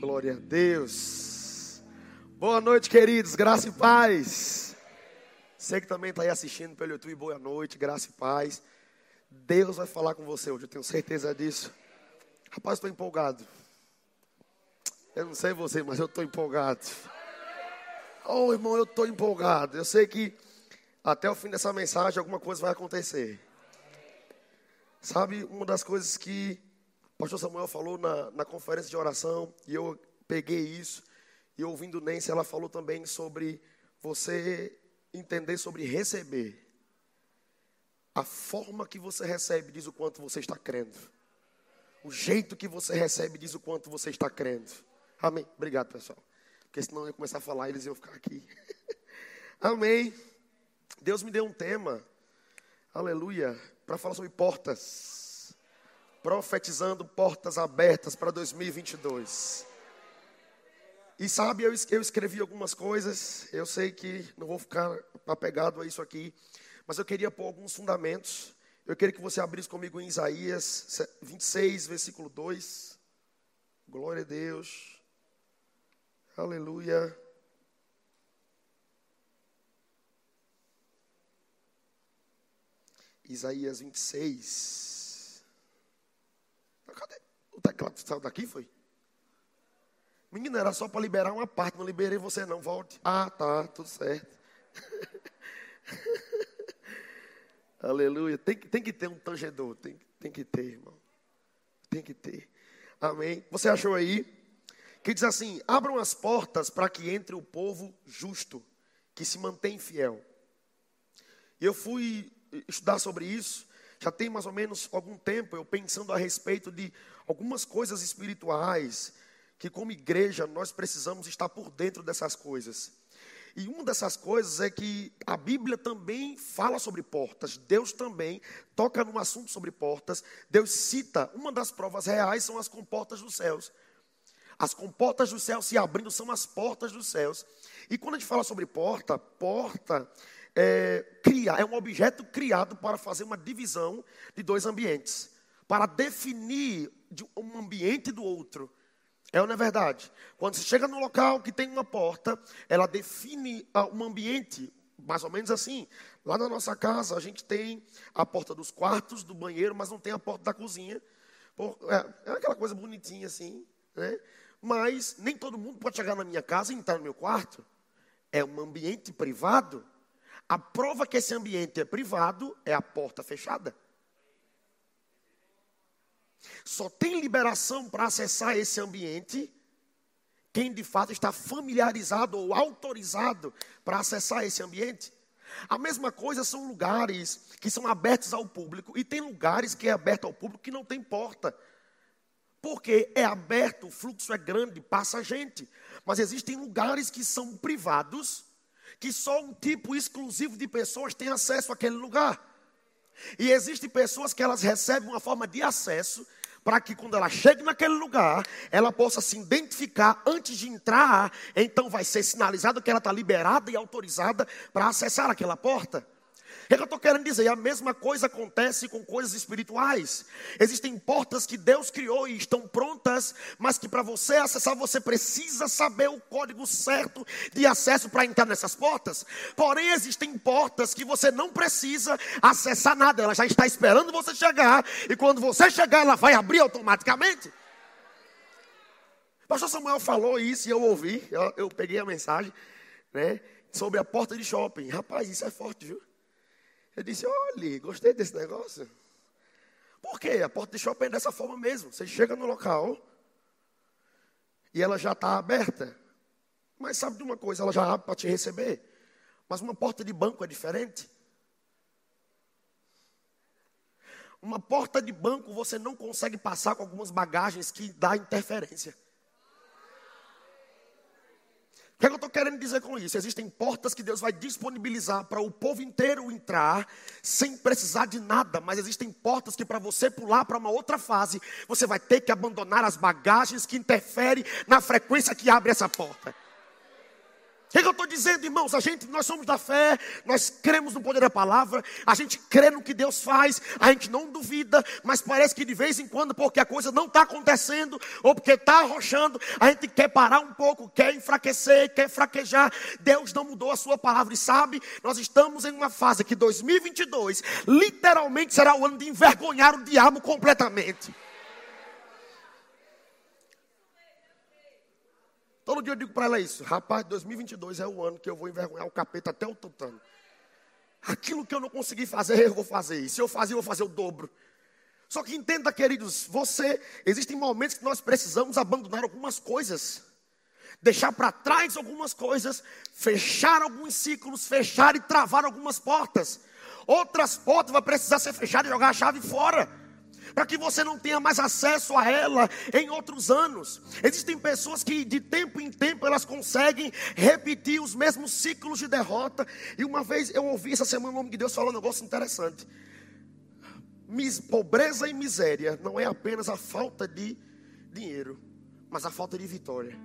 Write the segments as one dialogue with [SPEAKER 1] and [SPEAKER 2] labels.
[SPEAKER 1] Glória a Deus. Boa noite, queridos. Graça e paz. Você que também está aí assistindo pelo YouTube, boa noite, graça e paz. Deus vai falar com você hoje, eu tenho certeza disso. Rapaz, estou empolgado. Eu não sei você, mas eu estou empolgado. Oh, irmão, eu estou empolgado. Eu sei que até o fim dessa mensagem alguma coisa vai acontecer. Sabe, uma das coisas que pastor Samuel falou na, na conferência de oração, e eu peguei isso, e ouvindo Nancy, ela falou também sobre você entender sobre receber. A forma que você recebe diz o quanto você está crendo. O jeito que você recebe diz o quanto você está crendo. Amém. Obrigado, pessoal. Porque senão eu ia começar a falar e eles iam ficar aqui. Amém. Deus me deu um tema. Aleluia. Para falar sobre portas. Profetizando portas abertas para 2022. E sabe, eu, eu escrevi algumas coisas. Eu sei que não vou ficar apegado a isso aqui. Mas eu queria pôr alguns fundamentos. Eu queria que você abrisse comigo em Isaías 26, versículo 2. Glória a Deus. Aleluia. Isaías 26. O teclado saiu daqui, foi? Menina, era só para liberar uma parte, não liberei você não, volte. Ah, tá, tudo certo. Aleluia. Tem, tem que ter um tangedor, tem, tem que ter, irmão. Tem que ter. Amém. Você achou aí? Que diz assim: abram as portas para que entre o povo justo, que se mantém fiel. Eu fui estudar sobre isso, já tem mais ou menos algum tempo, eu pensando a respeito de algumas coisas espirituais, que como igreja nós precisamos estar por dentro dessas coisas. E uma dessas coisas é que a Bíblia também fala sobre portas. Deus também toca num assunto sobre portas. Deus cita, uma das provas reais são as comportas dos céus. As comportas dos céus se abrindo são as portas dos céus. E quando a gente fala sobre porta, porta é, é um objeto criado para fazer uma divisão de dois ambientes, para definir um ambiente do outro. É ou não é verdade? Quando você chega no local que tem uma porta, ela define ah, um ambiente, mais ou menos assim. Lá na nossa casa, a gente tem a porta dos quartos, do banheiro, mas não tem a porta da cozinha. É, é aquela coisa bonitinha assim, né? Mas nem todo mundo pode chegar na minha casa e entrar no meu quarto. É um ambiente privado. A prova que esse ambiente é privado é a porta fechada. Só tem liberação para acessar esse ambiente quem de fato está familiarizado ou autorizado para acessar esse ambiente. A mesma coisa são lugares que são abertos ao público e tem lugares que é aberto ao público que não tem porta. Porque é aberto, o fluxo é grande, passa gente. Mas existem lugares que são privados, que só um tipo exclusivo de pessoas tem acesso àquele lugar. E existem pessoas que elas recebem uma forma de acesso para que quando ela chegue naquele lugar, ela possa se identificar antes de entrar, então vai ser sinalizado que ela está liberada e autorizada para acessar aquela porta. O que, eu estou querendo dizer? A mesma coisa acontece com coisas espirituais. Existem portas que Deus criou e estão prontas, mas que para você acessar, você precisa saber o código certo de acesso para entrar nessas portas. Porém, existem portas que você não precisa acessar nada, ela já está esperando você chegar, e quando você chegar, ela vai abrir automaticamente. Pastor Samuel falou isso e eu ouvi, eu, eu peguei a mensagem, né? Sobre a porta de shopping. Rapaz, isso é forte, viu? Eu disse: olha, gostei desse negócio. Por quê? A porta de shopping é dessa forma mesmo. Você chega no local e ela já está aberta. Mas sabe de uma coisa? Ela já abre para te receber. Mas uma porta de banco é diferente. Uma porta de banco você não consegue passar com algumas bagagens que dá interferência. O que, é que eu estou querendo dizer com isso? Existem portas que Deus vai disponibilizar para o povo inteiro entrar, sem precisar de nada, mas existem portas que para você pular para uma outra fase, você vai ter que abandonar as bagagens que interferem na frequência que abre essa porta. O que, é que eu estou dizendo, irmãos? A gente, nós somos da fé, nós cremos no poder da palavra, a gente crê no que Deus faz, a gente não duvida, mas parece que de vez em quando, porque a coisa não está acontecendo, ou porque está arrochando, a gente quer parar um pouco, quer enfraquecer, quer fraquejar. Deus não mudou a sua palavra, e sabe, nós estamos em uma fase que 2022 literalmente será o ano de envergonhar o diabo completamente. Todo dia eu digo para ela isso. Rapaz, 2022 é o ano que eu vou envergonhar o capeta até o tutano. Aquilo que eu não consegui fazer, eu vou fazer. E se eu fazer, eu vou fazer o dobro. Só que entenda, queridos, você, existem momentos que nós precisamos abandonar algumas coisas. Deixar para trás algumas coisas, fechar alguns ciclos, fechar e travar algumas portas. Outras portas vai precisar ser fechadas e jogar a chave fora para que você não tenha mais acesso a ela em outros anos. Existem pessoas que de tempo em tempo elas conseguem repetir os mesmos ciclos de derrota. E uma vez eu ouvi essa semana o nome de Deus falar um negócio interessante. Pobreza e miséria não é apenas a falta de dinheiro, mas a falta de vitória.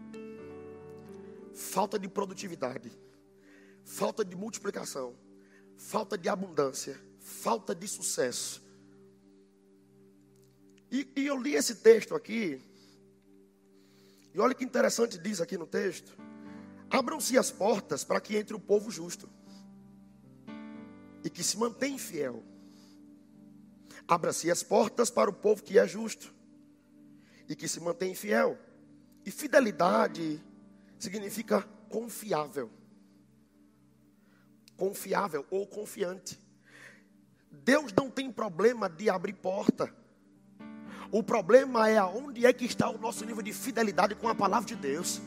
[SPEAKER 1] Falta de produtividade, falta de multiplicação, falta de abundância, falta de sucesso e, e eu li esse texto aqui. E olha que interessante diz aqui no texto. Abram-se as portas para que entre o povo justo e que se mantém fiel. Abra-se as portas para o povo que é justo e que se mantém fiel. E fidelidade significa confiável. Confiável ou confiante. Deus não tem problema de abrir porta. O problema é aonde é que está o nosso nível de fidelidade com a palavra de Deus.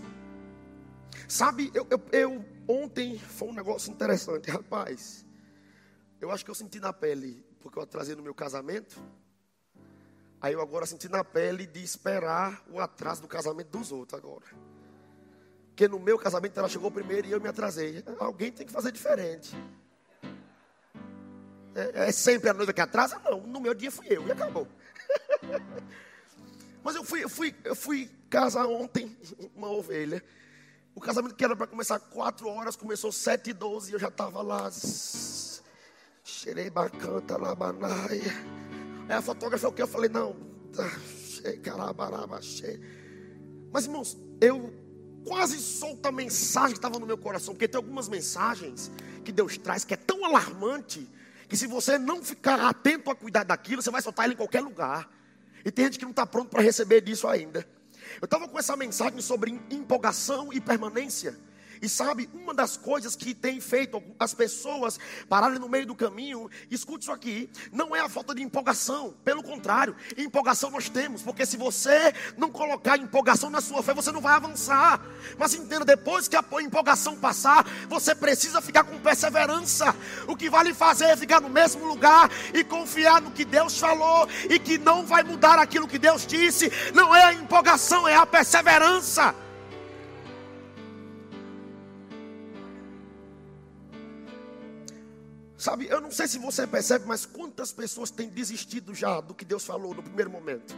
[SPEAKER 1] Sabe, eu, eu, eu ontem foi um negócio interessante, rapaz. Eu acho que eu senti na pele, porque eu atrasei no meu casamento. Aí eu agora senti na pele de esperar o atraso do casamento dos outros agora. Porque no meu casamento ela chegou primeiro e eu me atrasei. Alguém tem que fazer diferente. É, é sempre a noiva que atrasa? Não, no meu dia fui eu e acabou. Mas eu fui, eu fui, eu fui casar ontem uma ovelha. O casamento que era para começar 4 horas, começou 7 e 12 e eu já estava lá. Cheirei bacanta, labanaia. Aí a fotógrafa, o que? Eu falei, não. Mas irmãos, eu quase solto a mensagem que estava no meu coração, porque tem algumas mensagens que Deus traz que é tão alarmante que se você não ficar atento a cuidar daquilo, você vai soltar ele em qualquer lugar. E tem gente que não está pronto para receber disso ainda. Eu estava com essa mensagem sobre empolgação e permanência. E sabe, uma das coisas que tem feito as pessoas pararem no meio do caminho, escute isso aqui, não é a falta de empolgação, pelo contrário, empolgação nós temos, porque se você não colocar empolgação na sua fé, você não vai avançar. Mas entenda, depois que a empolgação passar, você precisa ficar com perseverança. O que vale fazer é ficar no mesmo lugar e confiar no que Deus falou e que não vai mudar aquilo que Deus disse. Não é a empolgação, é a perseverança. Sabe, eu não sei se você percebe, mas quantas pessoas têm desistido já do que Deus falou no primeiro momento?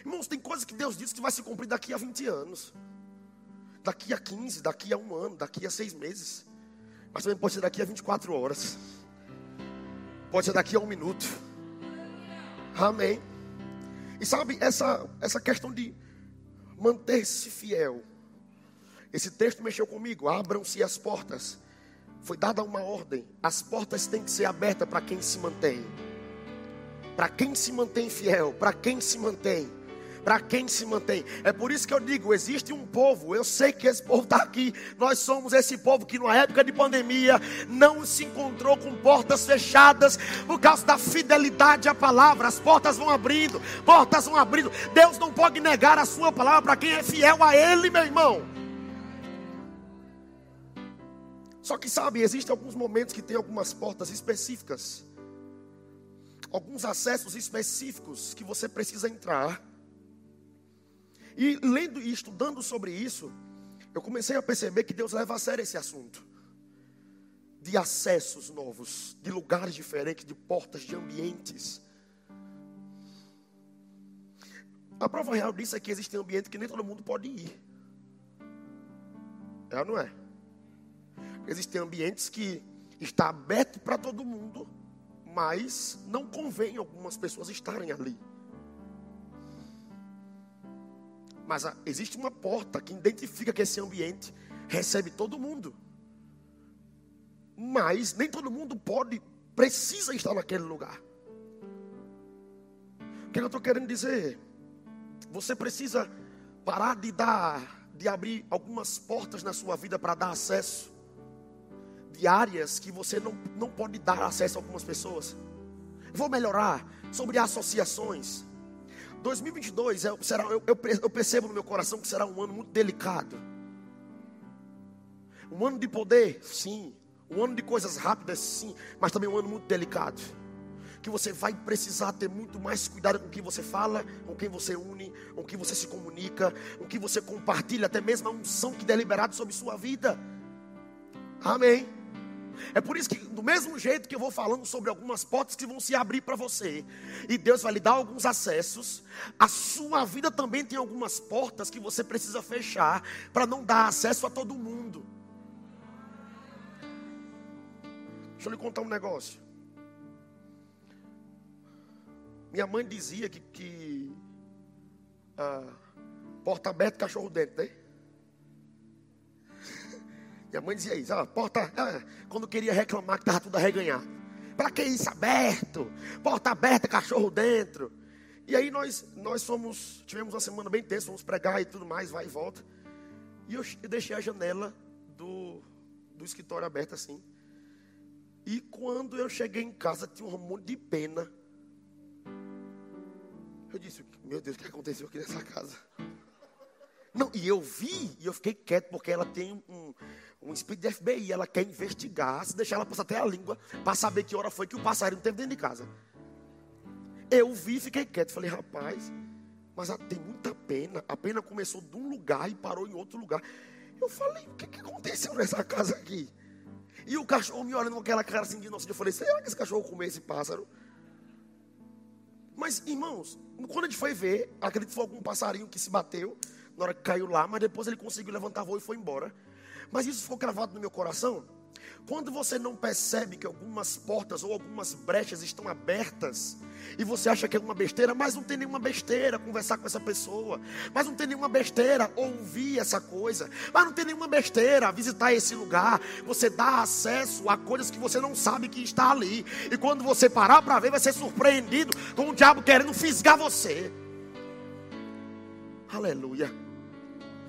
[SPEAKER 1] Irmãos, tem coisas que Deus disse que vai se cumprir daqui a 20 anos, daqui a 15, daqui a um ano, daqui a seis meses, mas também pode ser daqui a 24 horas, pode ser daqui a um minuto. Amém. E sabe, essa, essa questão de manter-se fiel, esse texto mexeu comigo. Abram-se as portas foi dada uma ordem: as portas têm que ser abertas para quem se mantém. Para quem se mantém fiel, para quem se mantém para quem se mantém. É por isso que eu digo: existe um povo, eu sei que esse povo está aqui. Nós somos esse povo que, na época de pandemia, não se encontrou com portas fechadas por causa da fidelidade à palavra. As portas vão abrindo, portas vão abrindo. Deus não pode negar a sua palavra para quem é fiel a Ele, meu irmão. Só que sabe, existem alguns momentos que tem algumas portas específicas, alguns acessos específicos que você precisa entrar. E lendo e estudando sobre isso, eu comecei a perceber que Deus leva a sério esse assunto de acessos novos, de lugares diferentes, de portas, de ambientes. A prova real disso é que existe um ambiente que nem todo mundo pode ir. É ou não é? Existem ambientes que está aberto para todo mundo, mas não convém algumas pessoas estarem ali. Mas ah, existe uma porta que identifica que esse ambiente recebe todo mundo. Mas nem todo mundo pode, precisa estar naquele lugar. O que eu estou querendo dizer? Você precisa parar de dar, de abrir algumas portas na sua vida para dar acesso de áreas que você não, não pode dar acesso a algumas pessoas. Vou melhorar sobre associações. 2022 é, será, eu, eu, percebo no meu coração que será um ano muito delicado. Um ano de poder, sim. Um ano de coisas rápidas, sim. Mas também um ano muito delicado. Que você vai precisar ter muito mais cuidado com quem você fala, com quem você une, com quem você se comunica, com quem você compartilha, até mesmo a unção que é liberado sobre sua vida. Amém. É por isso que, do mesmo jeito que eu vou falando sobre algumas portas que vão se abrir para você, e Deus vai lhe dar alguns acessos, a sua vida também tem algumas portas que você precisa fechar para não dar acesso a todo mundo. Deixa eu lhe contar um negócio. Minha mãe dizia que, que ah, porta aberta, cachorro dentro, né? Minha mãe dizia isso, ó, porta, quando queria reclamar que estava tudo arreganhado. Para que isso aberto? Porta aberta, cachorro dentro. E aí nós, nós fomos, tivemos uma semana bem tensa, fomos pregar e tudo mais, vai e volta. E eu, eu deixei a janela do, do escritório aberta assim. E quando eu cheguei em casa, tinha um monte de pena. Eu disse, meu Deus, o que aconteceu aqui nessa casa? Não, e eu vi, e eu fiquei quieto, porque ela tem um, um espírito de FBI, ela quer investigar, se deixar ela passar até a língua, para saber que hora foi que o passarinho teve dentro de casa. Eu vi, fiquei quieto, falei, rapaz, mas tem muita pena. A pena começou de um lugar e parou em outro lugar. Eu falei, o que, que aconteceu nessa casa aqui? E o cachorro me olhando com aquela cara assim de inocente. Eu falei, será que esse cachorro comeu esse pássaro? Mas, irmãos, quando a gente foi ver, acredito que foi algum passarinho que se bateu na hora que caiu lá, mas depois ele conseguiu levantar voo e foi embora. Mas isso ficou gravado no meu coração. Quando você não percebe que algumas portas ou algumas brechas estão abertas, e você acha que é uma besteira, mas não tem nenhuma besteira conversar com essa pessoa, mas não tem nenhuma besteira ouvir essa coisa, mas não tem nenhuma besteira visitar esse lugar. Você dá acesso a coisas que você não sabe que está ali, e quando você parar para ver, vai ser surpreendido com o diabo querendo fisgar você. Aleluia.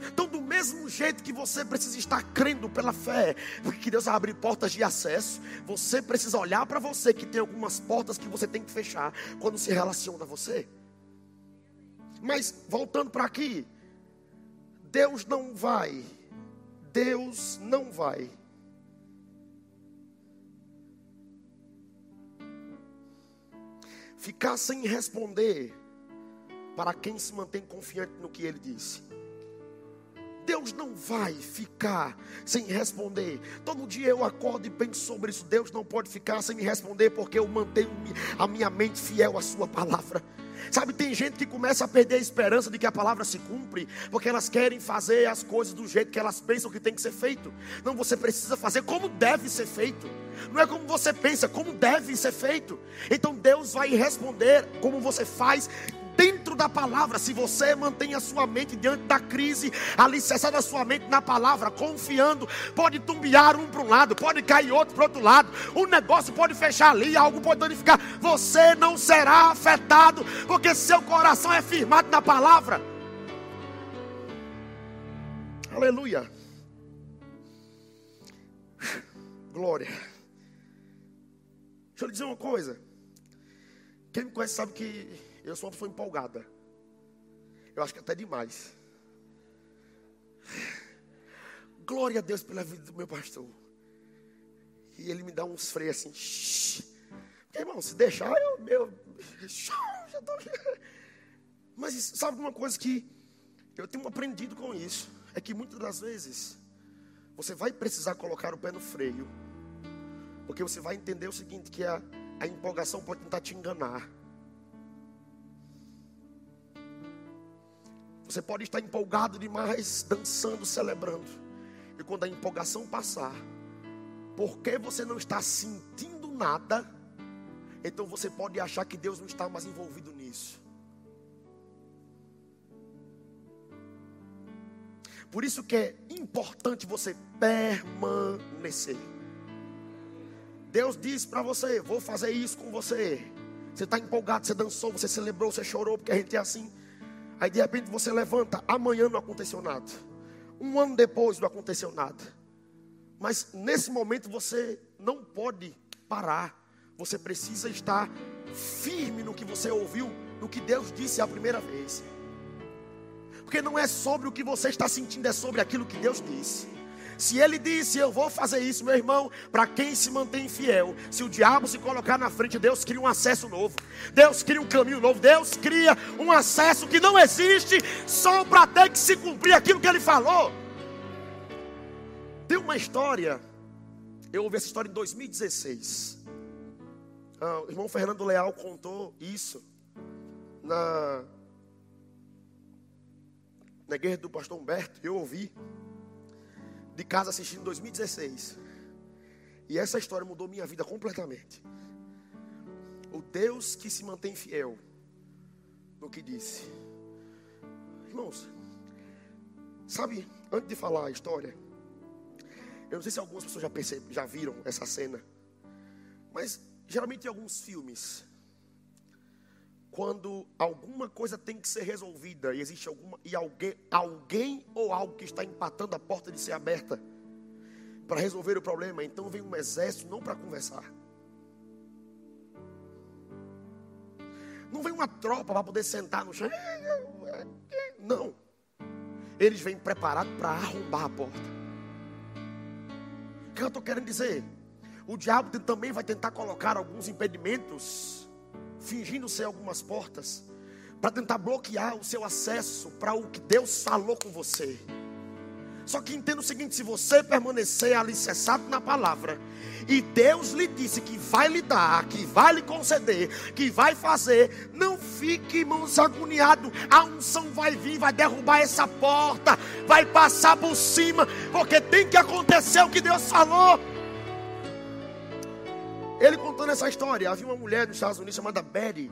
[SPEAKER 1] Então, do mesmo jeito que você precisa estar crendo pela fé, porque Deus abrir portas de acesso, você precisa olhar para você que tem algumas portas que você tem que fechar quando se relaciona a você. Mas voltando para aqui, Deus não vai, Deus não vai. Ficar sem responder para quem se mantém confiante no que ele disse. Deus não vai ficar sem responder. Todo dia eu acordo e penso sobre isso. Deus não pode ficar sem me responder, porque eu mantenho a minha mente fiel à Sua palavra. Sabe, tem gente que começa a perder a esperança de que a palavra se cumpre, porque elas querem fazer as coisas do jeito que elas pensam que tem que ser feito. Não, você precisa fazer como deve ser feito. Não é como você pensa, como deve ser feito. Então Deus vai responder como você faz dentro da palavra, se você mantém a sua mente diante da crise, alicerçada a sua mente na palavra, confiando, pode tumbiar um para um lado, pode cair outro para outro lado, o negócio pode fechar ali, algo pode danificar, você não será afetado, porque seu coração é firmado na palavra. Aleluia. Glória. Deixa eu lhe dizer uma coisa. Quem me conhece sabe que eu sou uma pessoa empolgada. Eu acho que até demais. Glória a Deus pela vida do meu pastor. E ele me dá uns freios assim. Shh. Irmão, se deixar, eu. meu, já tô... Mas sabe uma coisa que eu tenho aprendido com isso? É que muitas das vezes você vai precisar colocar o pé no freio. Porque você vai entender o seguinte: que a, a empolgação pode tentar te enganar. Você pode estar empolgado demais, dançando, celebrando. E quando a empolgação passar, porque você não está sentindo nada, então você pode achar que Deus não está mais envolvido nisso. Por isso que é importante você permanecer. Deus diz para você: Vou fazer isso com você. Você está empolgado, você dançou, você celebrou, você chorou, porque a gente é assim. Aí de repente você levanta, amanhã não aconteceu nada. Um ano depois não aconteceu nada. Mas nesse momento você não pode parar. Você precisa estar firme no que você ouviu, no que Deus disse a primeira vez. Porque não é sobre o que você está sentindo, é sobre aquilo que Deus disse. Se ele disse, eu vou fazer isso, meu irmão, para quem se mantém fiel, se o diabo se colocar na frente, Deus cria um acesso novo, Deus cria um caminho novo, Deus cria um acesso que não existe, só para ter que se cumprir aquilo que ele falou. Tem uma história, eu ouvi essa história em 2016. Ah, o irmão Fernando Leal contou isso na na igreja do pastor Humberto, eu ouvi de casa assistindo em 2016. E essa história mudou minha vida completamente. O Deus que se mantém fiel no que disse. Irmãos, sabe, antes de falar a história, eu não sei se algumas pessoas já, percebe, já viram essa cena, mas geralmente em alguns filmes, quando alguma coisa tem que ser resolvida e existe alguma e alguém, alguém ou algo que está empatando a porta de ser aberta para resolver o problema, então vem um exército não para conversar. Não vem uma tropa para poder sentar no chão. Não. Eles vêm preparados para arrombar a porta. O que eu estou querendo dizer? O diabo também vai tentar colocar alguns impedimentos fingindo ser algumas portas, para tentar bloquear o seu acesso para o que Deus falou com você. Só que entenda o seguinte: se você permanecer alicerçado na palavra, e Deus lhe disse que vai lhe dar, que vai lhe conceder, que vai fazer, não fique, irmãos, agoniado. A unção vai vir, vai derrubar essa porta, vai passar por cima, porque tem que acontecer o que Deus falou. Ele contando essa história, havia uma mulher nos Estados Unidos chamada Betty.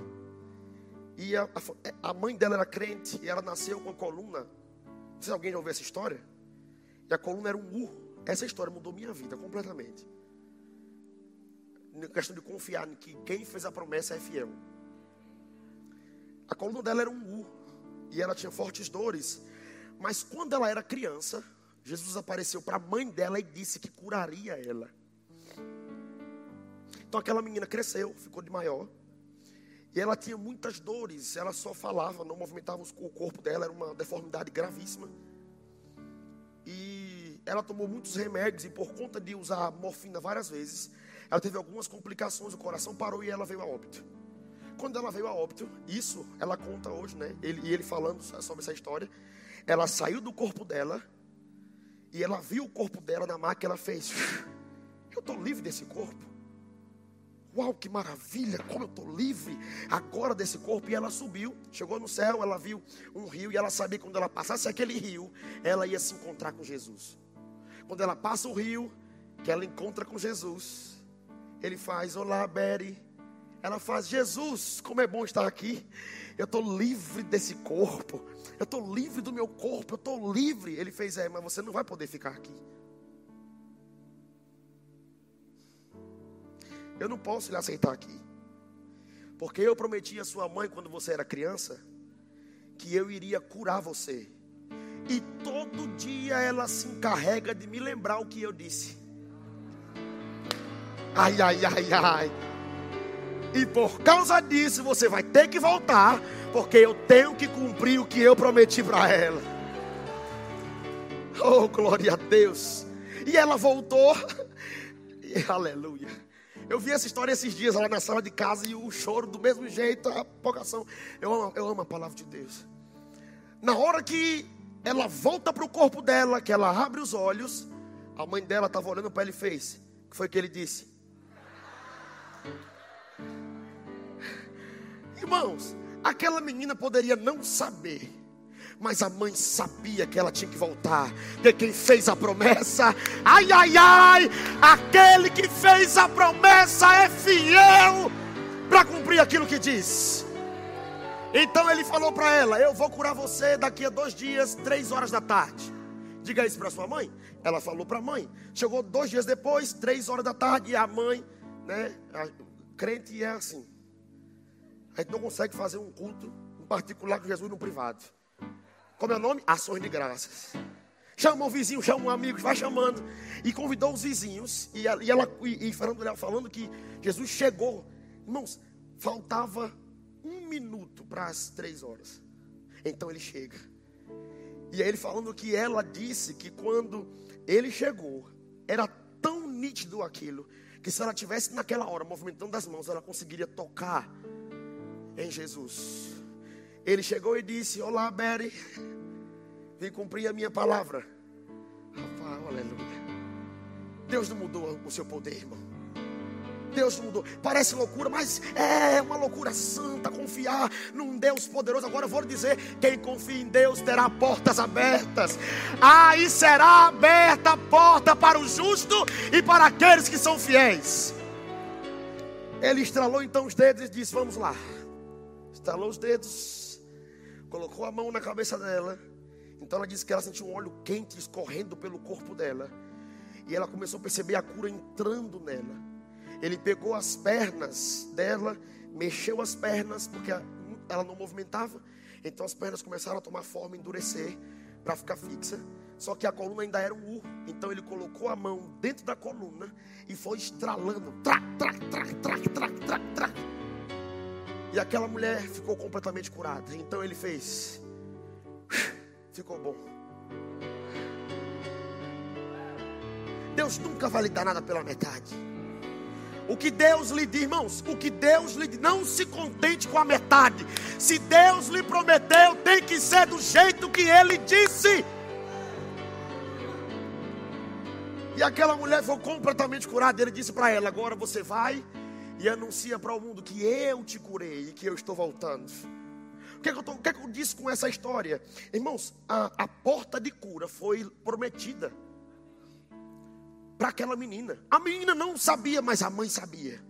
[SPEAKER 1] E a, a, a, mãe dela era crente e ela nasceu com a coluna. Não sei se alguém já ouviu essa história. E a coluna era um U. Essa história mudou minha vida completamente. Na questão de confiar em que quem fez a promessa é fiel. A coluna dela era um U. E ela tinha fortes dores. Mas quando ela era criança, Jesus apareceu para a mãe dela e disse que curaria ela. Então aquela menina cresceu, ficou de maior. E ela tinha muitas dores, ela só falava, não movimentava o corpo dela, era uma deformidade gravíssima. E ela tomou muitos remédios e por conta de usar morfina várias vezes, ela teve algumas complicações, o coração parou e ela veio a óbito. Quando ela veio a óbito, isso ela conta hoje, né? Ele, e ele falando sobre essa história, ela saiu do corpo dela e ela viu o corpo dela na máquina, ela fez: Eu estou livre desse corpo. Uau, que maravilha, como eu estou livre agora desse corpo. E ela subiu, chegou no céu, ela viu um rio e ela sabia que quando ela passasse aquele rio, ela ia se encontrar com Jesus. Quando ela passa o rio, que ela encontra com Jesus, ele faz: Olá, Betty. Ela faz: Jesus, como é bom estar aqui. Eu estou livre desse corpo. Eu estou livre do meu corpo. Eu estou livre. Ele fez: É, mas você não vai poder ficar aqui. Eu não posso lhe aceitar aqui. Porque eu prometi à sua mãe, quando você era criança, que eu iria curar você. E todo dia ela se encarrega de me lembrar o que eu disse. Ai, ai, ai, ai. E por causa disso você vai ter que voltar, porque eu tenho que cumprir o que eu prometi para ela. Oh, glória a Deus. E ela voltou. E, aleluia. Eu vi essa história esses dias lá na sala de casa e o choro do mesmo jeito, a apocação. Eu amo, eu amo a palavra de Deus. Na hora que ela volta para o corpo dela, que ela abre os olhos, a mãe dela estava olhando para ele e fez. O que foi que ele disse? Irmãos, aquela menina poderia não saber, Mas a mãe sabia que ela tinha que voltar. Porque quem fez a promessa, ai, ai, ai, aquele que fez a promessa é fiel para cumprir aquilo que diz. Então ele falou para ela: Eu vou curar você daqui a dois dias, três horas da tarde. Diga isso para sua mãe. Ela falou para a mãe. Chegou dois dias depois, três horas da tarde, e a mãe, né? A crente é assim. A gente não consegue fazer um culto particular com Jesus no privado. Como é o nome? Ações de graças. Chama o vizinho, chama um amigo, vai chamando. E convidou os vizinhos. E ela, e, e falando, falando que Jesus chegou. Irmãos, faltava um minuto para as três horas. Então ele chega. E aí ele falando que ela disse que quando ele chegou, era tão nítido aquilo, que se ela tivesse naquela hora movimentando as mãos, ela conseguiria tocar em Jesus. Ele chegou e disse: Olá, Betty, vim cumprir a minha palavra. Rapaz, aleluia. Deus não mudou o seu poder, irmão. Deus mudou. Parece loucura, mas é uma loucura santa confiar num Deus poderoso. Agora eu vou dizer: quem confia em Deus terá portas abertas. Aí será aberta a porta para o justo e para aqueles que são fiéis. Ele estralou então os dedos e disse: Vamos lá. Estalou os dedos, colocou a mão na cabeça dela. Então ela disse que ela sentiu um óleo quente escorrendo pelo corpo dela. E ela começou a perceber a cura entrando nela. Ele pegou as pernas dela, mexeu as pernas, porque ela não movimentava. Então as pernas começaram a tomar forma, endurecer, para ficar fixa. Só que a coluna ainda era um U. Então ele colocou a mão dentro da coluna e foi estralando. Trac, trac, trac, trac, trac, trac, trac. E aquela mulher ficou completamente curada. Então ele fez. Ficou bom. Deus nunca vai lhe dar nada pela metade. O que Deus lhe diz, irmãos, o que Deus lhe diz, não se contente com a metade. Se Deus lhe prometeu, tem que ser do jeito que ele disse. E aquela mulher foi completamente curada. Ele disse para ela: Agora você vai e anuncia para o mundo que eu te curei e que eu estou voltando. O que, é que, eu, tô, que, é que eu disse com essa história? Irmãos, a, a porta de cura foi prometida para aquela menina. A menina não sabia, mas a mãe sabia.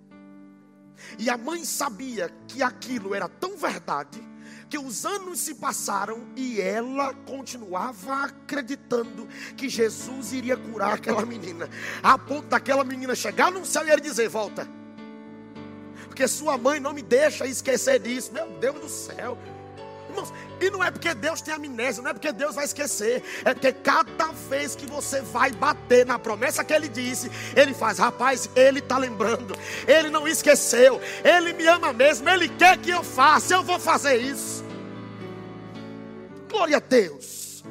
[SPEAKER 1] E a mãe sabia que aquilo era tão verdade que os anos se passaram e ela continuava acreditando que Jesus iria curar aquela menina, a ponto daquela menina chegar no céu e ele dizer: Volta, porque sua mãe não me deixa esquecer disso, meu Deus do céu. Irmãos, e não é porque Deus tem amnésia, não é porque Deus vai esquecer, é porque cada vez que você vai bater na promessa que Ele disse, Ele faz, rapaz, Ele está lembrando, Ele não esqueceu, Ele me ama mesmo, Ele quer que eu faça, eu vou fazer isso. Glória a Deus,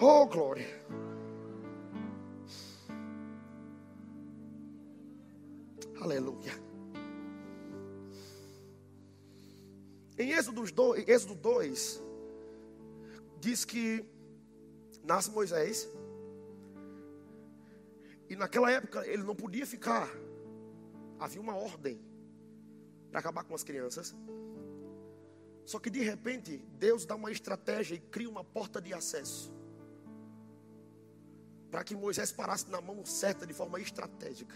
[SPEAKER 1] oh glória. Aleluia. Em Êxodo 2, Êxodo 2 diz que nasce Moisés. E naquela época ele não podia ficar. Havia uma ordem para acabar com as crianças. Só que de repente Deus dá uma estratégia e cria uma porta de acesso. Para que Moisés parasse na mão certa de forma estratégica.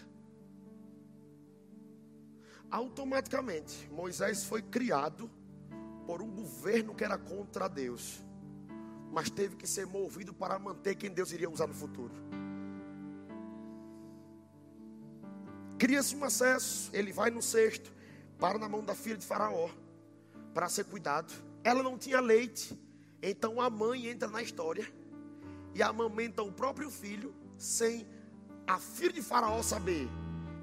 [SPEAKER 1] Automaticamente Moisés foi criado por um governo que era contra Deus, mas teve que ser movido para manter quem Deus iria usar no futuro. Cria-se um acesso, ele vai no cesto, para na mão da filha de Faraó, para ser cuidado. Ela não tinha leite, então a mãe entra na história e amamenta o próprio filho, sem a filha de Faraó saber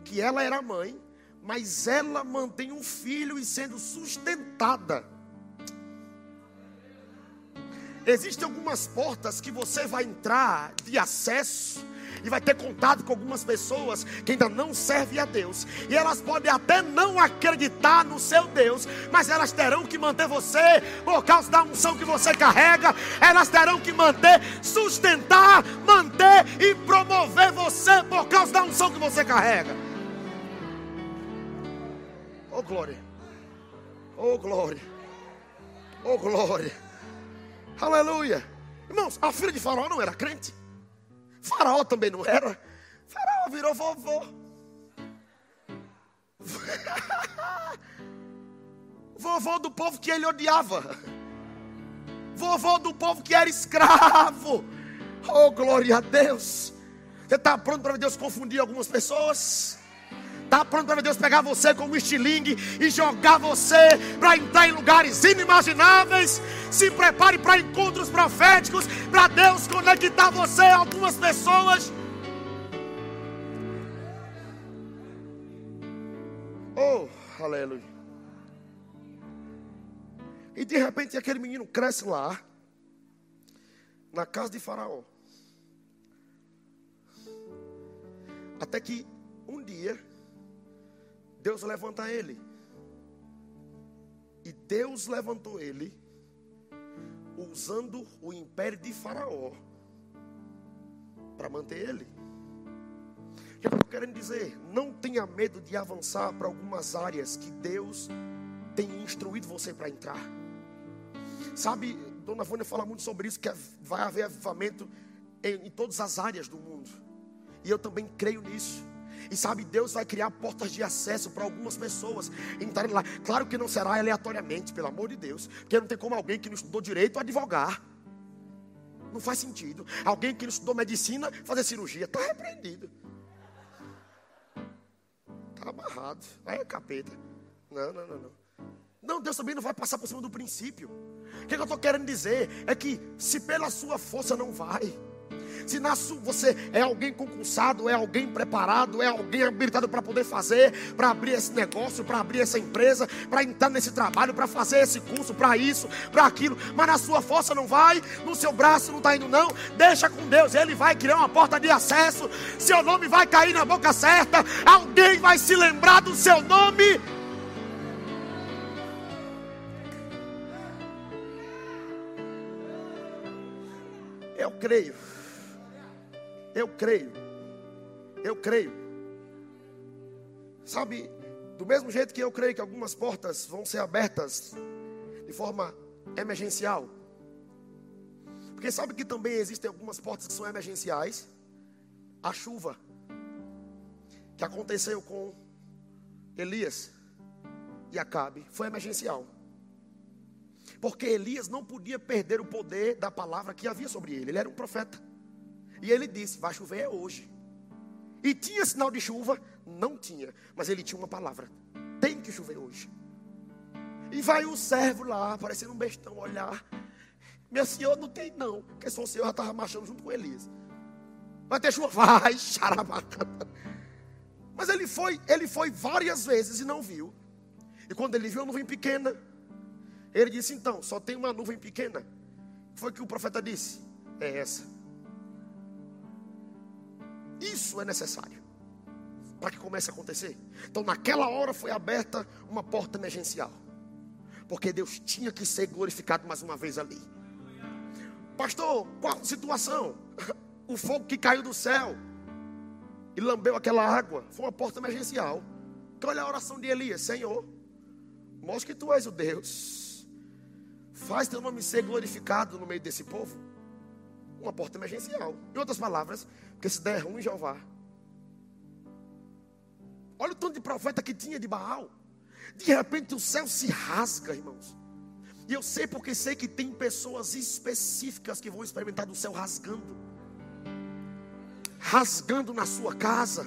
[SPEAKER 1] que ela era mãe, mas ela mantém um filho e sendo sustentada Existem algumas portas que você vai entrar de acesso e vai ter contato com algumas pessoas que ainda não servem a Deus. E elas podem até não acreditar no seu Deus, mas elas terão que manter você por causa da unção que você carrega. Elas terão que manter, sustentar, manter e promover você por causa da unção que você carrega. Oh glória. Oh glória. Oh glória. Aleluia. Irmãos, a filha de Faraó não era crente. Faraó também não era. Faraó virou vovô. Vovô do povo que ele odiava. Vovô do povo que era escravo. Oh, glória a Deus. Você está pronto para Deus confundir algumas pessoas? Está pronto para Deus pegar você como estilingue e jogar você para entrar em lugares inimagináveis? Se prepare para encontros proféticos, para Deus conectar você a algumas pessoas. Oh, aleluia. E de repente aquele menino cresce lá, na casa de Faraó. Até que um dia, Deus levanta ele. E Deus levantou ele, usando o império de Faraó, para manter ele. O que eu estou querendo dizer? Não tenha medo de avançar para algumas áreas que Deus tem instruído você para entrar. Sabe, Dona Vânia fala muito sobre isso, que vai haver avivamento em, em todas as áreas do mundo. E eu também creio nisso. E sabe, Deus vai criar portas de acesso para algumas pessoas entrarem lá. Claro que não será aleatoriamente, pelo amor de Deus. Porque não tem como alguém que não estudou direito advogar. Não faz sentido. Alguém que não estudou medicina fazer cirurgia. Está repreendido. Está amarrado. Aí é capeta. Não, não, não, não. Não, Deus também não vai passar por cima do princípio. O que eu estou querendo dizer é que se pela sua força não vai. Se na sua, você é alguém concursado, é alguém preparado, é alguém habilitado para poder fazer, para abrir esse negócio, para abrir essa empresa, para entrar nesse trabalho, para fazer esse curso, para isso, para aquilo, mas na sua força não vai, no seu braço não está indo, não. Deixa com Deus, Ele vai criar uma porta de acesso. Seu nome vai cair na boca certa, alguém vai se lembrar do seu nome. Eu creio eu creio. Eu creio. Sabe, do mesmo jeito que eu creio que algumas portas vão ser abertas de forma emergencial. Porque sabe que também existem algumas portas que são emergenciais. A chuva que aconteceu com Elias e Acabe foi emergencial. Porque Elias não podia perder o poder da palavra que havia sobre ele. Ele era um profeta. E ele disse: Vai chover é hoje. E tinha sinal de chuva? Não tinha. Mas ele tinha uma palavra: Tem que chover hoje. E vai o servo lá, parecendo um bestão, olhar. Meu senhor não tem, não. Porque só o senhor já estava marchando junto com Elias. Vai ter chuva? Vai, xarabaca. Mas ele foi, ele foi várias vezes e não viu. E quando ele viu a nuvem pequena, ele disse: Então, só tem uma nuvem pequena. Foi que o profeta disse: É essa. Isso é necessário para que comece a acontecer. Então, naquela hora foi aberta uma porta emergencial, porque Deus tinha que ser glorificado mais uma vez ali. Pastor, qual a situação? O fogo que caiu do céu e lambeu aquela água foi uma porta emergencial. Então, olha a oração de Elias: Senhor, mostra que tu és o Deus, faz teu nome ser glorificado no meio desse povo. Uma porta emergencial. Em outras palavras, porque se der ruim, Jeová. Olha o tanto de profeta que tinha de Baal. De repente o céu se rasga, irmãos. E eu sei porque sei que tem pessoas específicas que vão experimentar do céu rasgando. Rasgando na sua casa.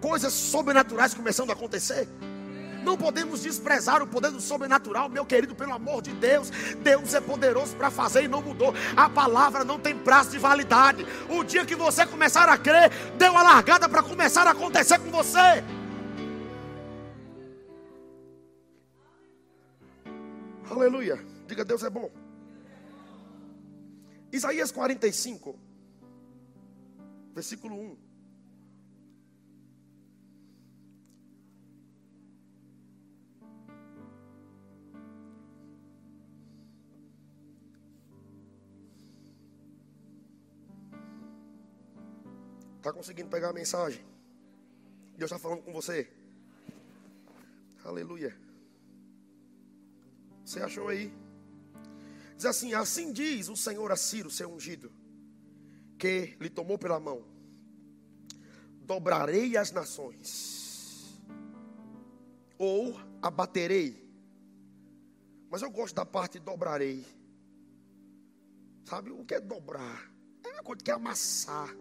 [SPEAKER 1] Coisas sobrenaturais começando a acontecer. Não podemos desprezar o poder do sobrenatural, meu querido, pelo amor de Deus. Deus é poderoso para fazer e não mudou. A palavra não tem prazo de validade. O dia que você começar a crer, deu a largada para começar a acontecer com você. Aleluia. Diga, Deus é bom. Isaías 45, versículo 1. Está conseguindo pegar a mensagem? Deus está falando com você. Aleluia. Você achou aí? Diz assim: Assim diz o Senhor a Ciro, seu ungido, que lhe tomou pela mão: Dobrarei as nações, ou abaterei. Mas eu gosto da parte dobrarei. Sabe o que é dobrar? É uma coisa que é amassar.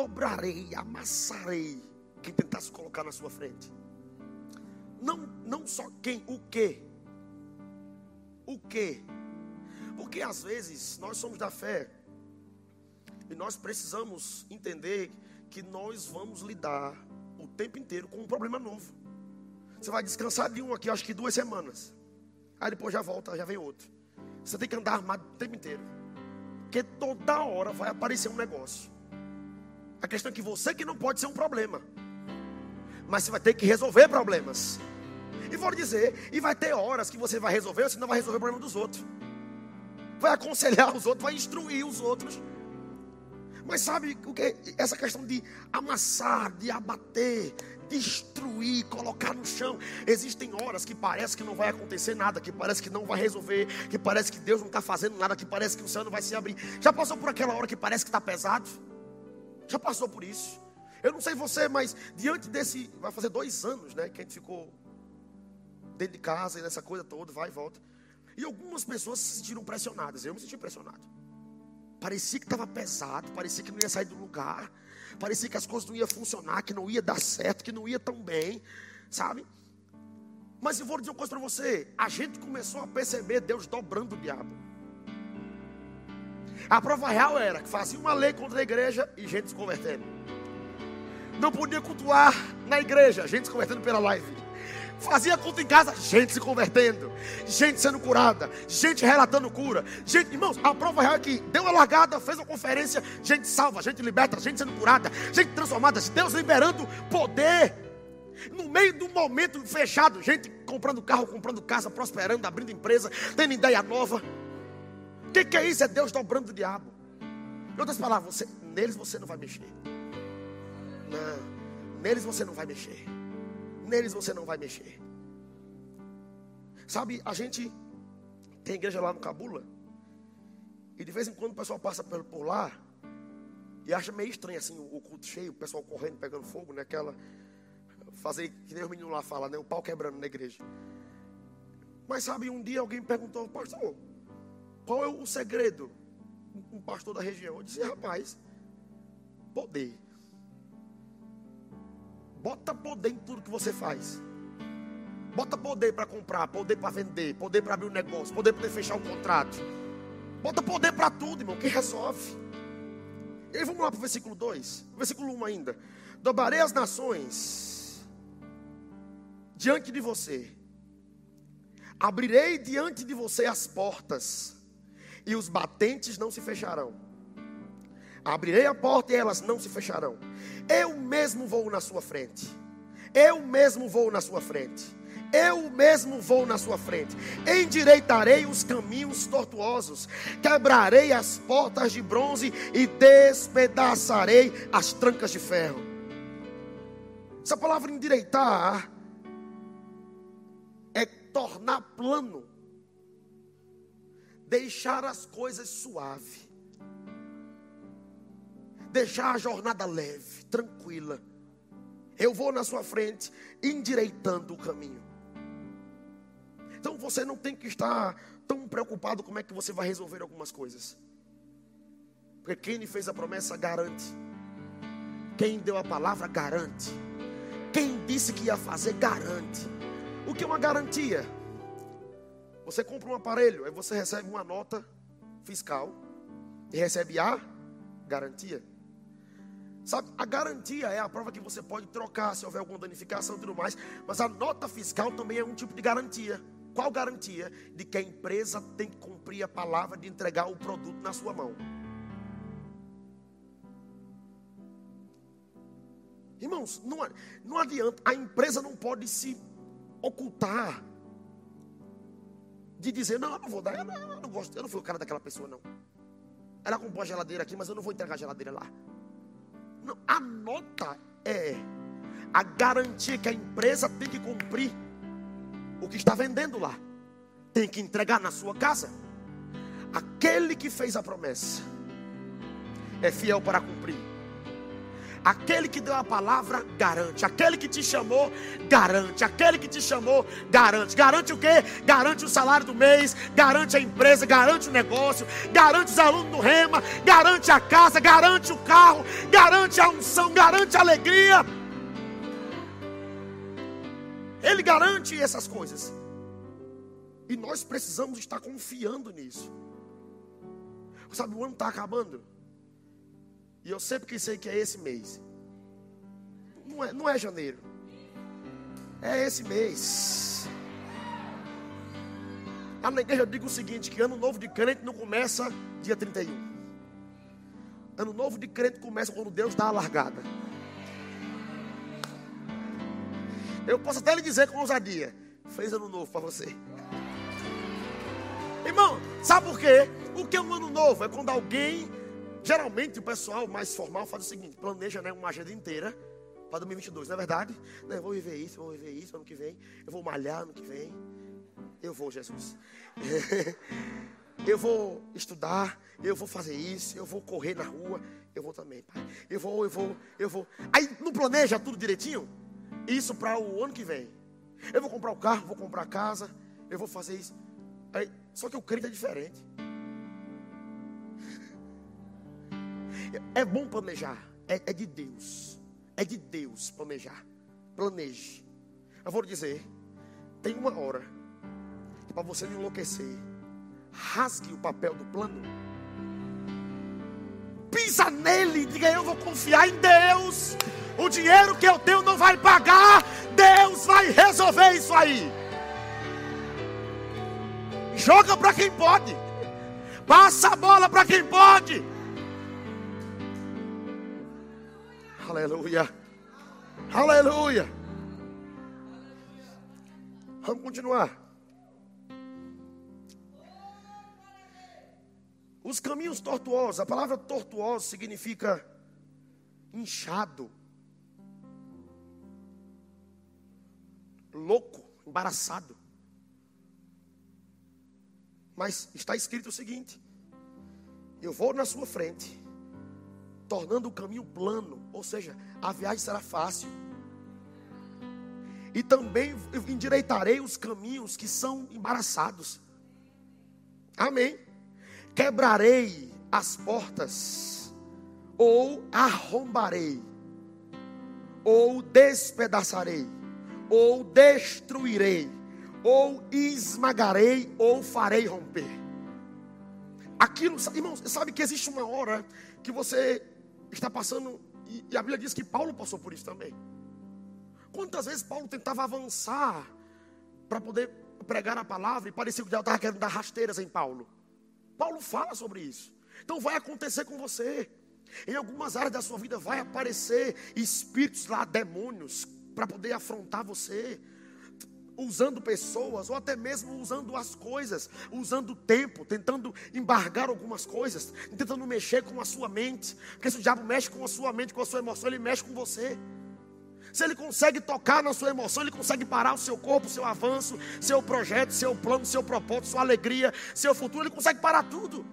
[SPEAKER 1] Dobrarei, amassarei quem tentar se colocar na sua frente. Não, não só quem, o que. O que? Porque às vezes nós somos da fé e nós precisamos entender que nós vamos lidar o tempo inteiro com um problema novo. Você vai descansar de um aqui, acho que duas semanas. Aí depois já volta, já vem outro. Você tem que andar armado o tempo inteiro. Porque toda hora vai aparecer um negócio. A questão é que você que não pode ser um problema. Mas você vai ter que resolver problemas. E vou dizer, e vai ter horas que você vai resolver, você não vai resolver o problema dos outros. Vai aconselhar os outros, vai instruir os outros. Mas sabe o que? Essa questão de amassar, de abater, destruir, colocar no chão. Existem horas que parece que não vai acontecer nada, que parece que não vai resolver, que parece que Deus não está fazendo nada, que parece que o céu não vai se abrir. Já passou por aquela hora que parece que está pesado? Já passou por isso? Eu não sei você, mas diante desse. Vai fazer dois anos, né? Que a gente ficou dentro de casa e nessa coisa toda, vai e volta. E algumas pessoas se sentiram pressionadas. Eu me senti pressionado. Parecia que estava pesado, parecia que não ia sair do lugar, parecia que as coisas não iam funcionar, que não ia dar certo, que não ia tão bem, sabe? Mas eu vou dizer uma coisa para você: a gente começou a perceber Deus dobrando o diabo. A prova real era que fazia uma lei contra a igreja e gente se convertendo. Não podia cultuar na igreja, gente se convertendo pela live. Fazia culto em casa, gente se convertendo, gente sendo curada, gente relatando cura. Gente, irmãos, a prova real é que deu uma largada, fez uma conferência, gente salva, gente liberta, gente sendo curada, gente transformada, Deus liberando poder. No meio um momento fechado, gente comprando carro, comprando casa, prosperando, abrindo empresa, tendo ideia nova. O que, que, é isso? É Deus dobrando o diabo. Em outras palavras, você, neles você não vai mexer. Não, neles você não vai mexer. Neles você não vai mexer. Sabe, a gente tem igreja lá no Cabula. E de vez em quando o pessoal passa por lá e acha meio estranho assim o culto cheio, o pessoal correndo, pegando fogo, né? Aquela fazer que nem os meninos lá falam, né? O pau quebrando na igreja. Mas sabe, um dia alguém perguntou, pastor, qual é o segredo? Um pastor da região. Eu disse, rapaz, poder. Bota poder em tudo que você faz. Bota poder para comprar, poder para vender, poder para abrir um negócio, poder para fechar um contrato. Bota poder para tudo, irmão, que resolve. E aí vamos lá para o versículo 2, versículo 1 ainda. Dobrarei as nações diante de você, abrirei diante de você as portas, e os batentes não se fecharão. Abrirei a porta e elas não se fecharão. Eu mesmo vou na sua frente. Eu mesmo vou na sua frente. Eu mesmo vou na sua frente. Endireitarei os caminhos tortuosos. Quebrarei as portas de bronze e despedaçarei as trancas de ferro. Essa palavra endireitar é tornar plano. Deixar as coisas suaves deixar a jornada leve, tranquila. Eu vou na sua frente, endireitando o caminho. Então você não tem que estar tão preocupado como é que você vai resolver algumas coisas. Porque quem lhe fez a promessa garante. Quem deu a palavra garante. Quem disse que ia fazer garante. O que é uma garantia? Você compra um aparelho, aí você recebe uma nota fiscal e recebe a garantia. Sabe, a garantia é a prova que você pode trocar se houver alguma danificação e tudo mais. Mas a nota fiscal também é um tipo de garantia. Qual garantia? De que a empresa tem que cumprir a palavra de entregar o produto na sua mão. Irmãos, não, não adianta, a empresa não pode se ocultar de dizer, não, eu não vou dar, eu não, eu não gosto, eu não fui o cara daquela pessoa, não. Ela comprou a geladeira aqui, mas eu não vou entregar a geladeira lá. Não, a nota é a garantia que a empresa tem que cumprir o que está vendendo lá. tem que entregar na sua casa. Aquele que fez a promessa é fiel para cumprir. Aquele que deu a palavra garante. Aquele que te chamou garante. Aquele que te chamou garante. Garante o quê? Garante o salário do mês, garante a empresa, garante o negócio, garante os alunos do rema, garante a casa, garante o carro, garante a unção, garante a alegria. Ele garante essas coisas. E nós precisamos estar confiando nisso. Sabe, o ano está acabando. E eu sempre sei que é esse mês. Não é, não é janeiro. É esse mês. A na igreja eu digo o seguinte: que ano novo de crente não começa dia 31. Ano novo de crente começa quando Deus dá a largada. Eu posso até lhe dizer com ousadia: fez ano novo para você. Irmão, sabe por quê? O que é um ano novo? É quando alguém Geralmente o pessoal mais formal faz o seguinte: planeja né, uma agenda inteira para 2022, não é verdade? Eu vou viver isso, vou viver isso ano que vem, eu vou malhar ano que vem. Eu vou, Jesus. eu vou estudar, eu vou fazer isso, eu vou correr na rua, eu vou também, pai. Eu vou, eu vou, eu vou. Aí não planeja tudo direitinho? Isso para o ano que vem. Eu vou comprar o carro, vou comprar a casa, eu vou fazer isso. Aí, só que o crente é diferente. É bom planejar. É, é de Deus. É de Deus planejar. Planeje. Eu vou dizer. Tem uma hora para você não enlouquecer, rasgue o papel do plano. Pisa nele diga: Eu vou confiar em Deus. O dinheiro que eu tenho não vai pagar. Deus vai resolver isso aí. Joga para quem pode. Passa a bola para quem pode. Aleluia. Aleluia. Vamos continuar. Os caminhos tortuosos, a palavra tortuoso significa inchado, louco, embaraçado. Mas está escrito o seguinte: Eu vou na sua frente tornando o caminho plano, ou seja, a viagem será fácil. E também endireitarei os caminhos que são embaraçados. Amém. Quebrarei as portas, ou arrombarei, ou despedaçarei, ou destruirei, ou esmagarei, ou farei romper. Aquilo, irmãos, sabe que existe uma hora que você está passando, e, a Bíblia diz que Paulo passou por isso também. Quantas vezes Paulo tentava avançar para poder pregar a palavra e parecia que o diabo estava querendo dar rasteiras em Paulo? Paulo fala sobre isso. Então vai acontecer com você. Em algumas áreas da sua vida vai aparecer espíritos lá, demônios, para poder afrontar você usando pessoas, ou até mesmo usando as coisas, usando o tempo, tentando embargar algumas coisas, tentando mexer com a sua mente, porque se o diabo mexe com a sua mente, com a sua emoção, ele mexe com você. Se ele consegue tocar na sua emoção, ele consegue parar o seu corpo, o seu avanço, seu projeto, seu plano, seu propósito, sua alegria, seu futuro, ele consegue parar tudo.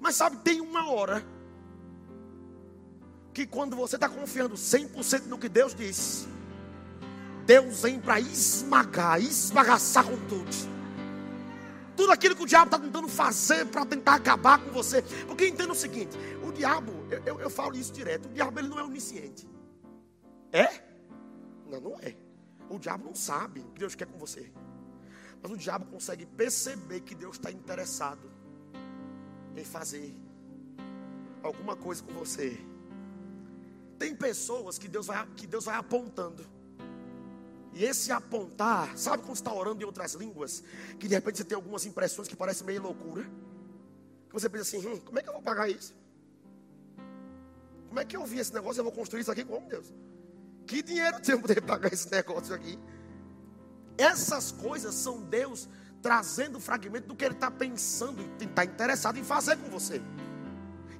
[SPEAKER 1] Mas sabe, tem uma hora que quando você está confiando 100% no que Deus disse, Deus vem para esmagar, esbagaçar com tudo. Tudo aquilo que o diabo está tentando fazer para tentar acabar com você. Porque entenda o seguinte: o diabo, eu, eu, eu falo isso direto, o diabo ele não é onisciente. É? Não, não é. O diabo não sabe o que Deus quer com você. Mas o diabo consegue perceber que Deus está interessado em fazer alguma coisa com você. Tem pessoas que Deus vai, que Deus vai apontando. E esse apontar, sabe quando está orando em outras línguas? Que de repente você tem algumas impressões que parecem meio loucura. Que você pensa assim, hum, como é que eu vou pagar isso? Como é que eu vi esse negócio? Eu vou construir isso aqui como Deus? Que dinheiro tem para pagar esse negócio aqui? Essas coisas são Deus trazendo fragmento do que Ele está pensando e está interessado em fazer com você.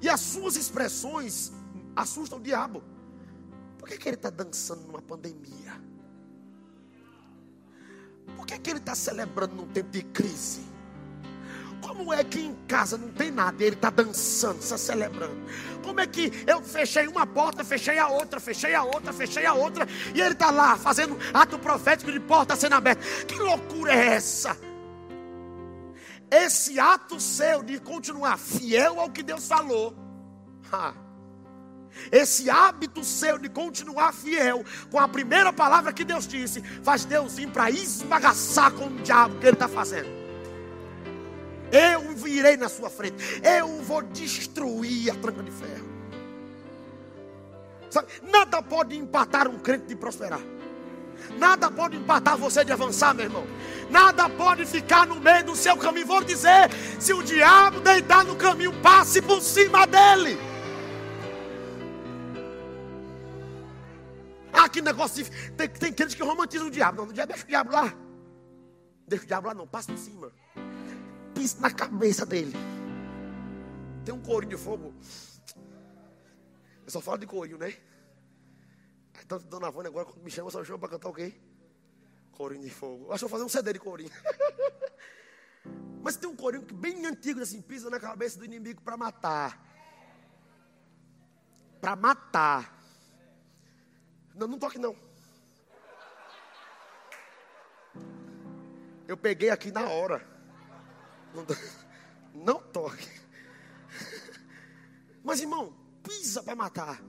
[SPEAKER 1] E as suas expressões assustam o diabo. Por que, que ele está dançando numa pandemia? Por que, que ele está celebrando num tempo de crise? Como é que em casa não tem nada e ele está dançando, está celebrando? Como é que eu fechei uma porta, fechei a outra, fechei a outra, fechei a outra, e ele está lá fazendo ato profético de porta sendo aberta? Que loucura é essa? Esse ato seu de continuar fiel ao que Deus falou, esse hábito seu de continuar fiel com a primeira palavra que Deus disse, faz Deus vir para esbagaçar com o diabo que ele está fazendo. Eu virei na sua frente. Eu vou destruir a tranca de ferro. Sabe? Nada pode empatar um crente de prosperar. Nada pode empatar você de avançar, meu irmão. Nada pode ficar no meio do seu caminho. Vou dizer: se o diabo deitar no caminho, passe por cima dele. Ah, que negócio de... Tem, tem crente que romantiza o diabo. Não, o diabo deixa o diabo lá. Deixa o diabo lá, não, passa por cima pis na cabeça dele. Tem um corinho de fogo. Eu só falo de corinho, né? Então, Dona Vânia agora quando me chama, só chama para cantar o quê? Corinho de fogo. Acho que vou fazer um CD de corinho. Mas tem um corinho bem antigo, assim, pisa na cabeça do inimigo para matar. Para matar. Não, não toque não. Eu peguei aqui na hora. Não, não toque. Mas irmão, pisa para matar.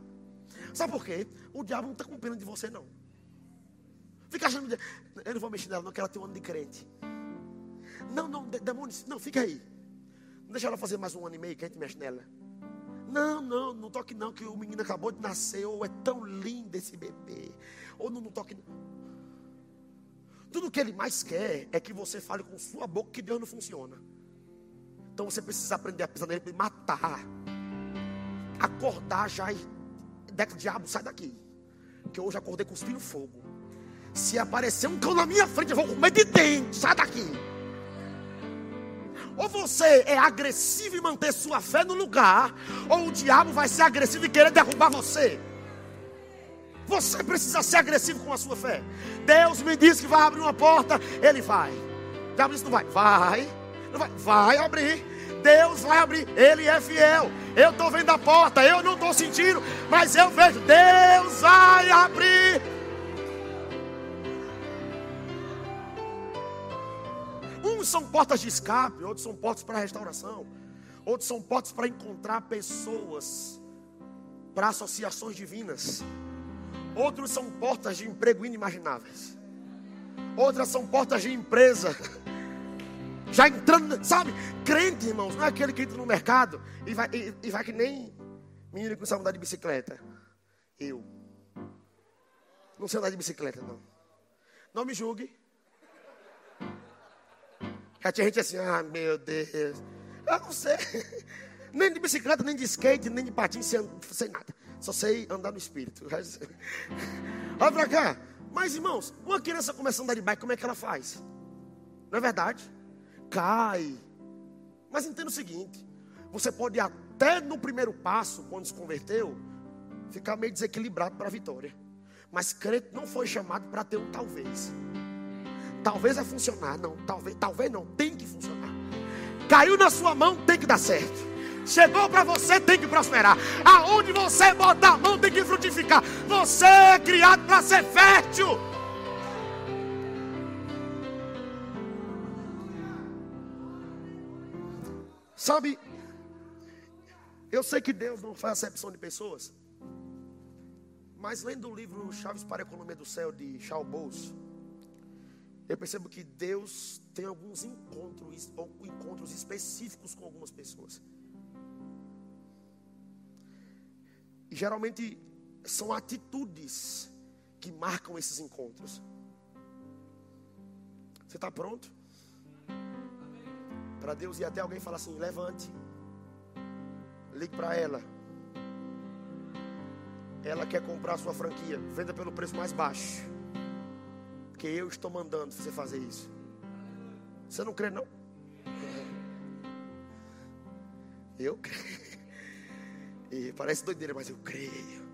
[SPEAKER 1] Sabe por quê? O diabo não está com pena de você, não. Fica achando. Eu não vou mexer nela, não, que ela tem um ano de crente. Não, não, demônio, não, fica aí. Não deixa ela fazer mais um ano e meio que a gente mexe nela. Não, não, não toque não, que o menino acabou de nascer, ou é tão lindo esse bebê. Ou não, não toque não. Tudo que ele mais quer é que você fale com sua boca que Deus não funciona. Então você precisa aprender a pisar nele e matar. Acordar já e. Diabo, sai daqui. Que hoje acordei filhos fogo. Se aparecer um cão na minha frente, eu vou comer de dentro. Sai daqui. Ou você é agressivo e manter sua fé no lugar, ou o diabo vai ser agressivo e querer derrubar você. Você precisa ser agressivo com a sua fé. Deus me disse que vai abrir uma porta, ele vai. O diabo disse: não vai. Vai. Vai, vai abrir. Deus vai abrir. Ele é fiel. Eu estou vendo a porta, eu não estou sentindo, mas eu vejo. Deus vai abrir. Uns são portas de escape, outros são portas para restauração, outros são portas para encontrar pessoas, para associações divinas. Outros são portas de emprego inimagináveis. Outras são portas de empresa já entrando, sabe? Crente, irmãos, não é aquele que entra no mercado e vai, e, e vai que nem menino que não sabe andar de bicicleta. Eu. Não sei andar de bicicleta, não. Não me julgue. Já tinha gente assim, ah, meu Deus. Eu não sei. Nem de bicicleta, nem de skate, nem de patins, sem, sem nada. Só sei andar no espírito. Olha pra cá. Mas, irmãos, uma criança começando a andar de bike, como é que ela faz? Não é verdade? cai. Mas entenda o seguinte: você pode até no primeiro passo, quando se converteu, ficar meio desequilibrado para a vitória. Mas crente não foi chamado para ter um talvez. Talvez vai funcionar, não, talvez, talvez não, tem que funcionar. Caiu na sua mão, tem que dar certo. Chegou para você, tem que prosperar. Aonde você botar a mão, tem que frutificar. Você é criado para ser fértil. Sabe, eu sei que Deus não faz acepção de pessoas, mas lendo o livro Chaves para a Economia do Céu de Charles Bowles, eu percebo que Deus tem alguns encontros, encontros específicos com algumas pessoas. E geralmente são atitudes que marcam esses encontros. Você está pronto? Para Deus ir até alguém e falar assim: levante, ligue para ela. Ela quer comprar sua franquia, venda pelo preço mais baixo. Porque eu estou mandando você fazer isso. Você não crê, não? Eu creio. E parece doideira, mas eu creio.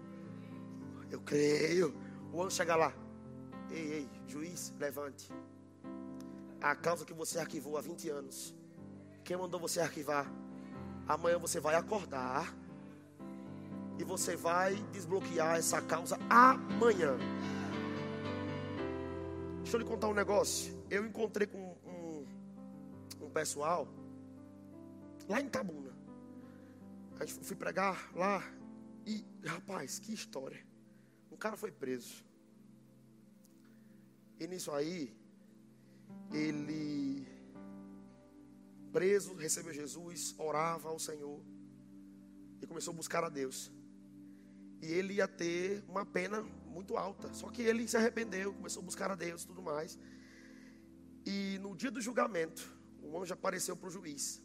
[SPEAKER 1] Eu creio. O anjo chega lá. Ei, ei, juiz, levante. a causa que você arquivou há 20 anos. Quem mandou você arquivar? Amanhã você vai acordar e você vai desbloquear essa causa amanhã. Deixa eu lhe contar um negócio. Eu encontrei com um, um pessoal lá em Tabuna. A gente fui pregar lá e, rapaz, que história. Um cara foi preso. E nisso aí, ele preso, recebeu Jesus, orava ao Senhor e começou a buscar a Deus. E ele ia ter uma pena muito alta. Só que ele se arrependeu, começou a buscar a Deus e tudo mais. E no dia do julgamento, um anjo apareceu para o juiz.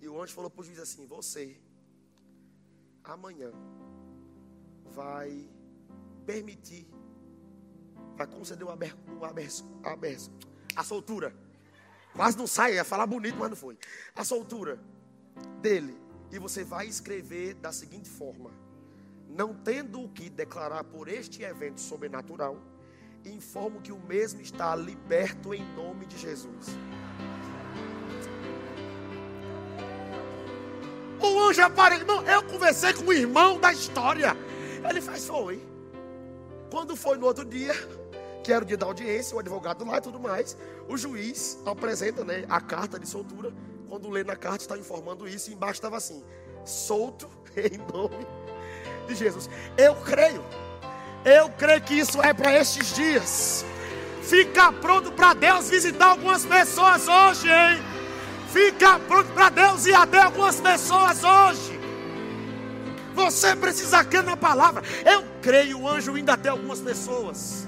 [SPEAKER 1] E o anjo falou para o juiz assim: Você, amanhã, vai permitir, vai conceder o aber, o a soltura. Quase não sai, ia falar bonito, mas não foi. A soltura dele. E você vai escrever da seguinte forma: Não tendo o que declarar por este evento sobrenatural, informo que o mesmo está liberto em nome de Jesus. O anjo apareceu. Não, eu conversei com o irmão da história. Ele faz, foi. Quando foi no outro dia, que era o dia da audiência, o advogado lá e tudo mais, o juiz apresenta né, a carta de soltura. Quando lê na carta, está informando isso, e embaixo estava assim: solto em nome de Jesus. Eu creio, eu creio que isso é para estes dias. Fica pronto para Deus visitar algumas pessoas hoje, hein? Fica pronto para Deus ir até algumas pessoas hoje. Você precisa crer na palavra. Eu creio o anjo indo até algumas pessoas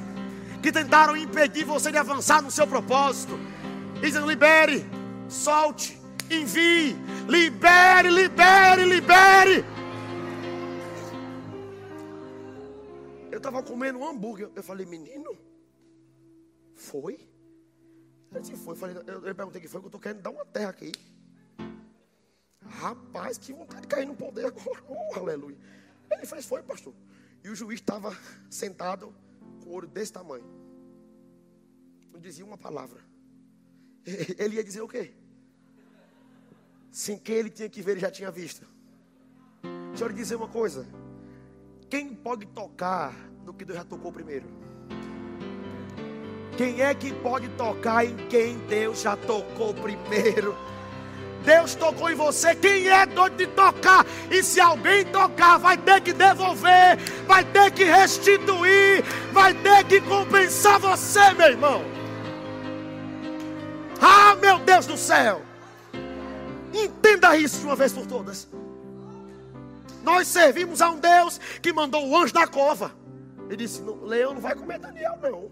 [SPEAKER 1] que tentaram impedir você de avançar no seu propósito. Dizendo: libere, solte, envie, libere, libere, libere. Eu estava comendo um hambúrguer. Eu falei, menino, foi? Ele disse, foi. Eu, falei, eu, eu perguntei que foi, que eu estou querendo dar uma terra aqui. Rapaz, que vontade de cair no poder agora. Oh, aleluia. Ele fez, foi, pastor. E o juiz estava sentado com o olho desse tamanho. Não dizia uma palavra. Ele ia dizer o quê? Sem que ele tinha que ver, ele já tinha visto. Deixa eu lhe dizer uma coisa. Quem pode tocar no que Deus já tocou primeiro? Quem é que pode tocar em quem Deus já tocou primeiro? Deus tocou em você, quem é doido de tocar? E se alguém tocar, vai ter que devolver, vai ter que restituir, vai ter que compensar você, meu irmão. Ah, meu Deus do céu! Entenda isso de uma vez por todas. Nós servimos a um Deus que mandou o anjo da cova. Ele disse: Leão não vai comer Daniel, não.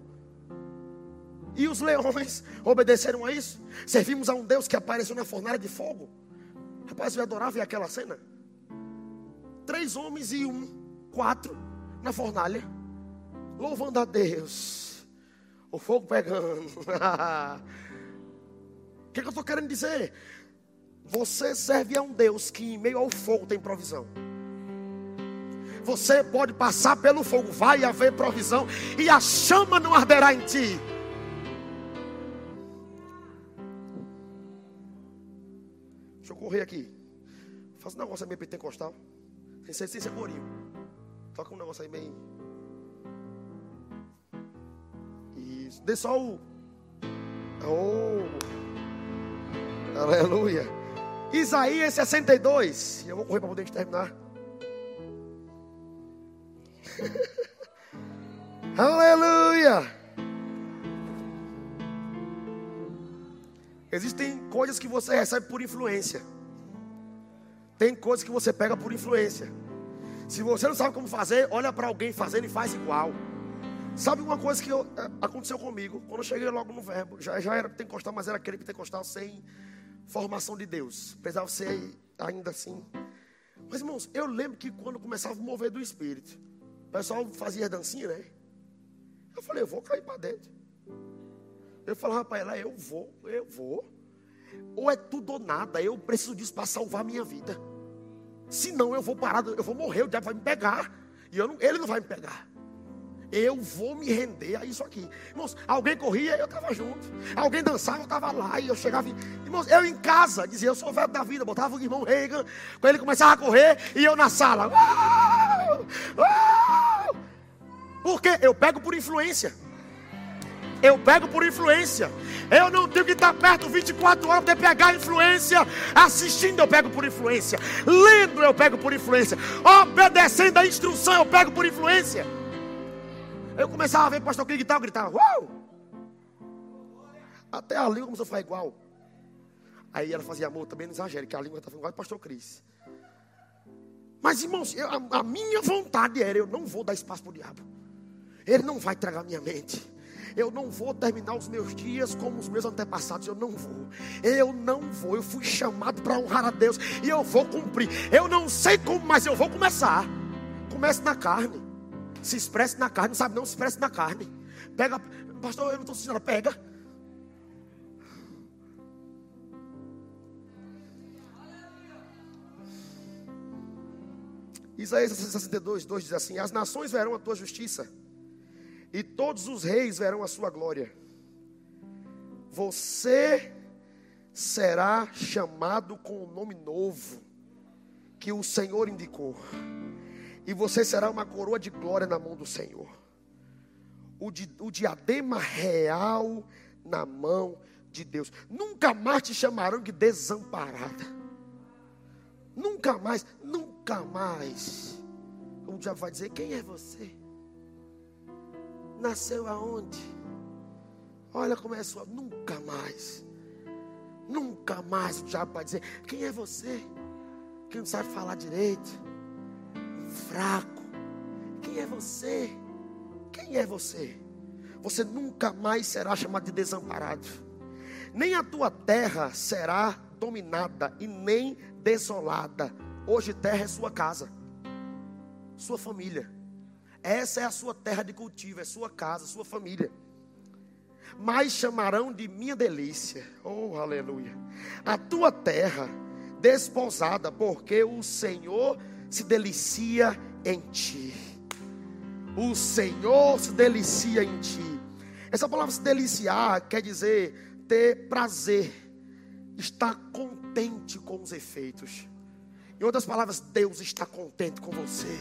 [SPEAKER 1] E os leões obedeceram a isso. Servimos a um Deus que apareceu na fornalha de fogo. Rapaz, eu adorava ver aquela cena. Três homens e um, quatro, na fornalha, louvando a Deus. O fogo pegando. O que, que eu estou querendo dizer? Você serve a um Deus que em meio ao fogo tem provisão. Você pode passar pelo fogo, vai haver provisão, e a chama não arderá em ti. Deixa eu correr aqui. Faz um negócio aí meio pentecostal. Sem ser, sem ser corinho. Toca um negócio aí meio. Isso. Dê só o. Oh. Aleluia. Isaías 62. Eu vou correr para poder terminar. Aleluia. Existem coisas que você recebe por influência. Tem coisas que você pega por influência. Se você não sabe como fazer, olha para alguém fazendo e faz igual. Sabe uma coisa que eu, é, aconteceu comigo? Quando eu cheguei logo no verbo, já, já era pentecostal, mas era aquele pentecostal sem formação de Deus. Precisava ser ainda assim. Mas irmãos, eu lembro que quando começava a mover do Espírito, o pessoal fazia dancinha, né? Eu falei, eu vou cair para dentro. Eu falava para ela, eu vou, eu vou. Ou é tudo ou nada, eu preciso disso para salvar minha vida. Senão eu vou parar, eu vou morrer, o diabo vai me pegar. E não, ele não vai me pegar. Eu vou me render a isso aqui. Irmãos, alguém corria, eu estava junto. Alguém dançava, eu estava lá. E eu chegava. Irmãos, eu em casa dizia, eu sou velho da vida. Botava o irmão Reagan. Quando ele começava a correr, e eu na sala. Uau! Uau! Por quê? Eu pego por influência. Eu pego por influência. Eu não tenho que estar perto 24 horas para pegar influência. Assistindo, eu pego por influência. Lendo, eu pego por influência. Obedecendo a instrução, eu pego por influência. Eu começava a ver o pastor gritar, eu gritava, uau! Até a língua começou a ficar igual. Aí ela fazia, amor, também não exagere, que a língua está ficando igual do pastor Cris. Mas, irmãos, eu, a, a minha vontade era, eu não vou dar espaço para o diabo. Ele não vai tragar minha mente. Eu não vou terminar os meus dias como os meus antepassados. Eu não vou. Eu não vou. Eu fui chamado para honrar a Deus e eu vou cumprir. Eu não sei como, mas eu vou começar. Comece na carne. Se expresse na carne. Não sabe não? Se expresse na carne. Pega, pastor, eu não estou ensinando. Pega. Isaías 62, 2 diz assim: As nações verão a tua justiça e todos os reis verão a sua glória. Você será chamado com um nome novo que o Senhor indicou, e você será uma coroa de glória na mão do Senhor, o, di, o diadema real na mão de Deus. Nunca mais te chamarão de desamparada. Nunca mais, nunca mais. O diabo vai dizer: Quem é você? Nasceu aonde? Olha como é sua. Nunca mais. Nunca mais o diabo vai dizer: Quem é você? Que não sabe falar direito. Fraco. Quem é você? Quem é você? Você nunca mais será chamado de desamparado. Nem a tua terra será dominada e nem desolada. Hoje terra é sua casa, sua família. Essa é a sua terra de cultivo, é sua casa, sua família. Mas chamarão de minha delícia. Oh, aleluia. A tua terra desposada, porque o Senhor se delicia em ti. O Senhor se delicia em ti. Essa palavra se deliciar quer dizer ter prazer, estar contente com os efeitos. Em outras palavras, Deus está contente com você.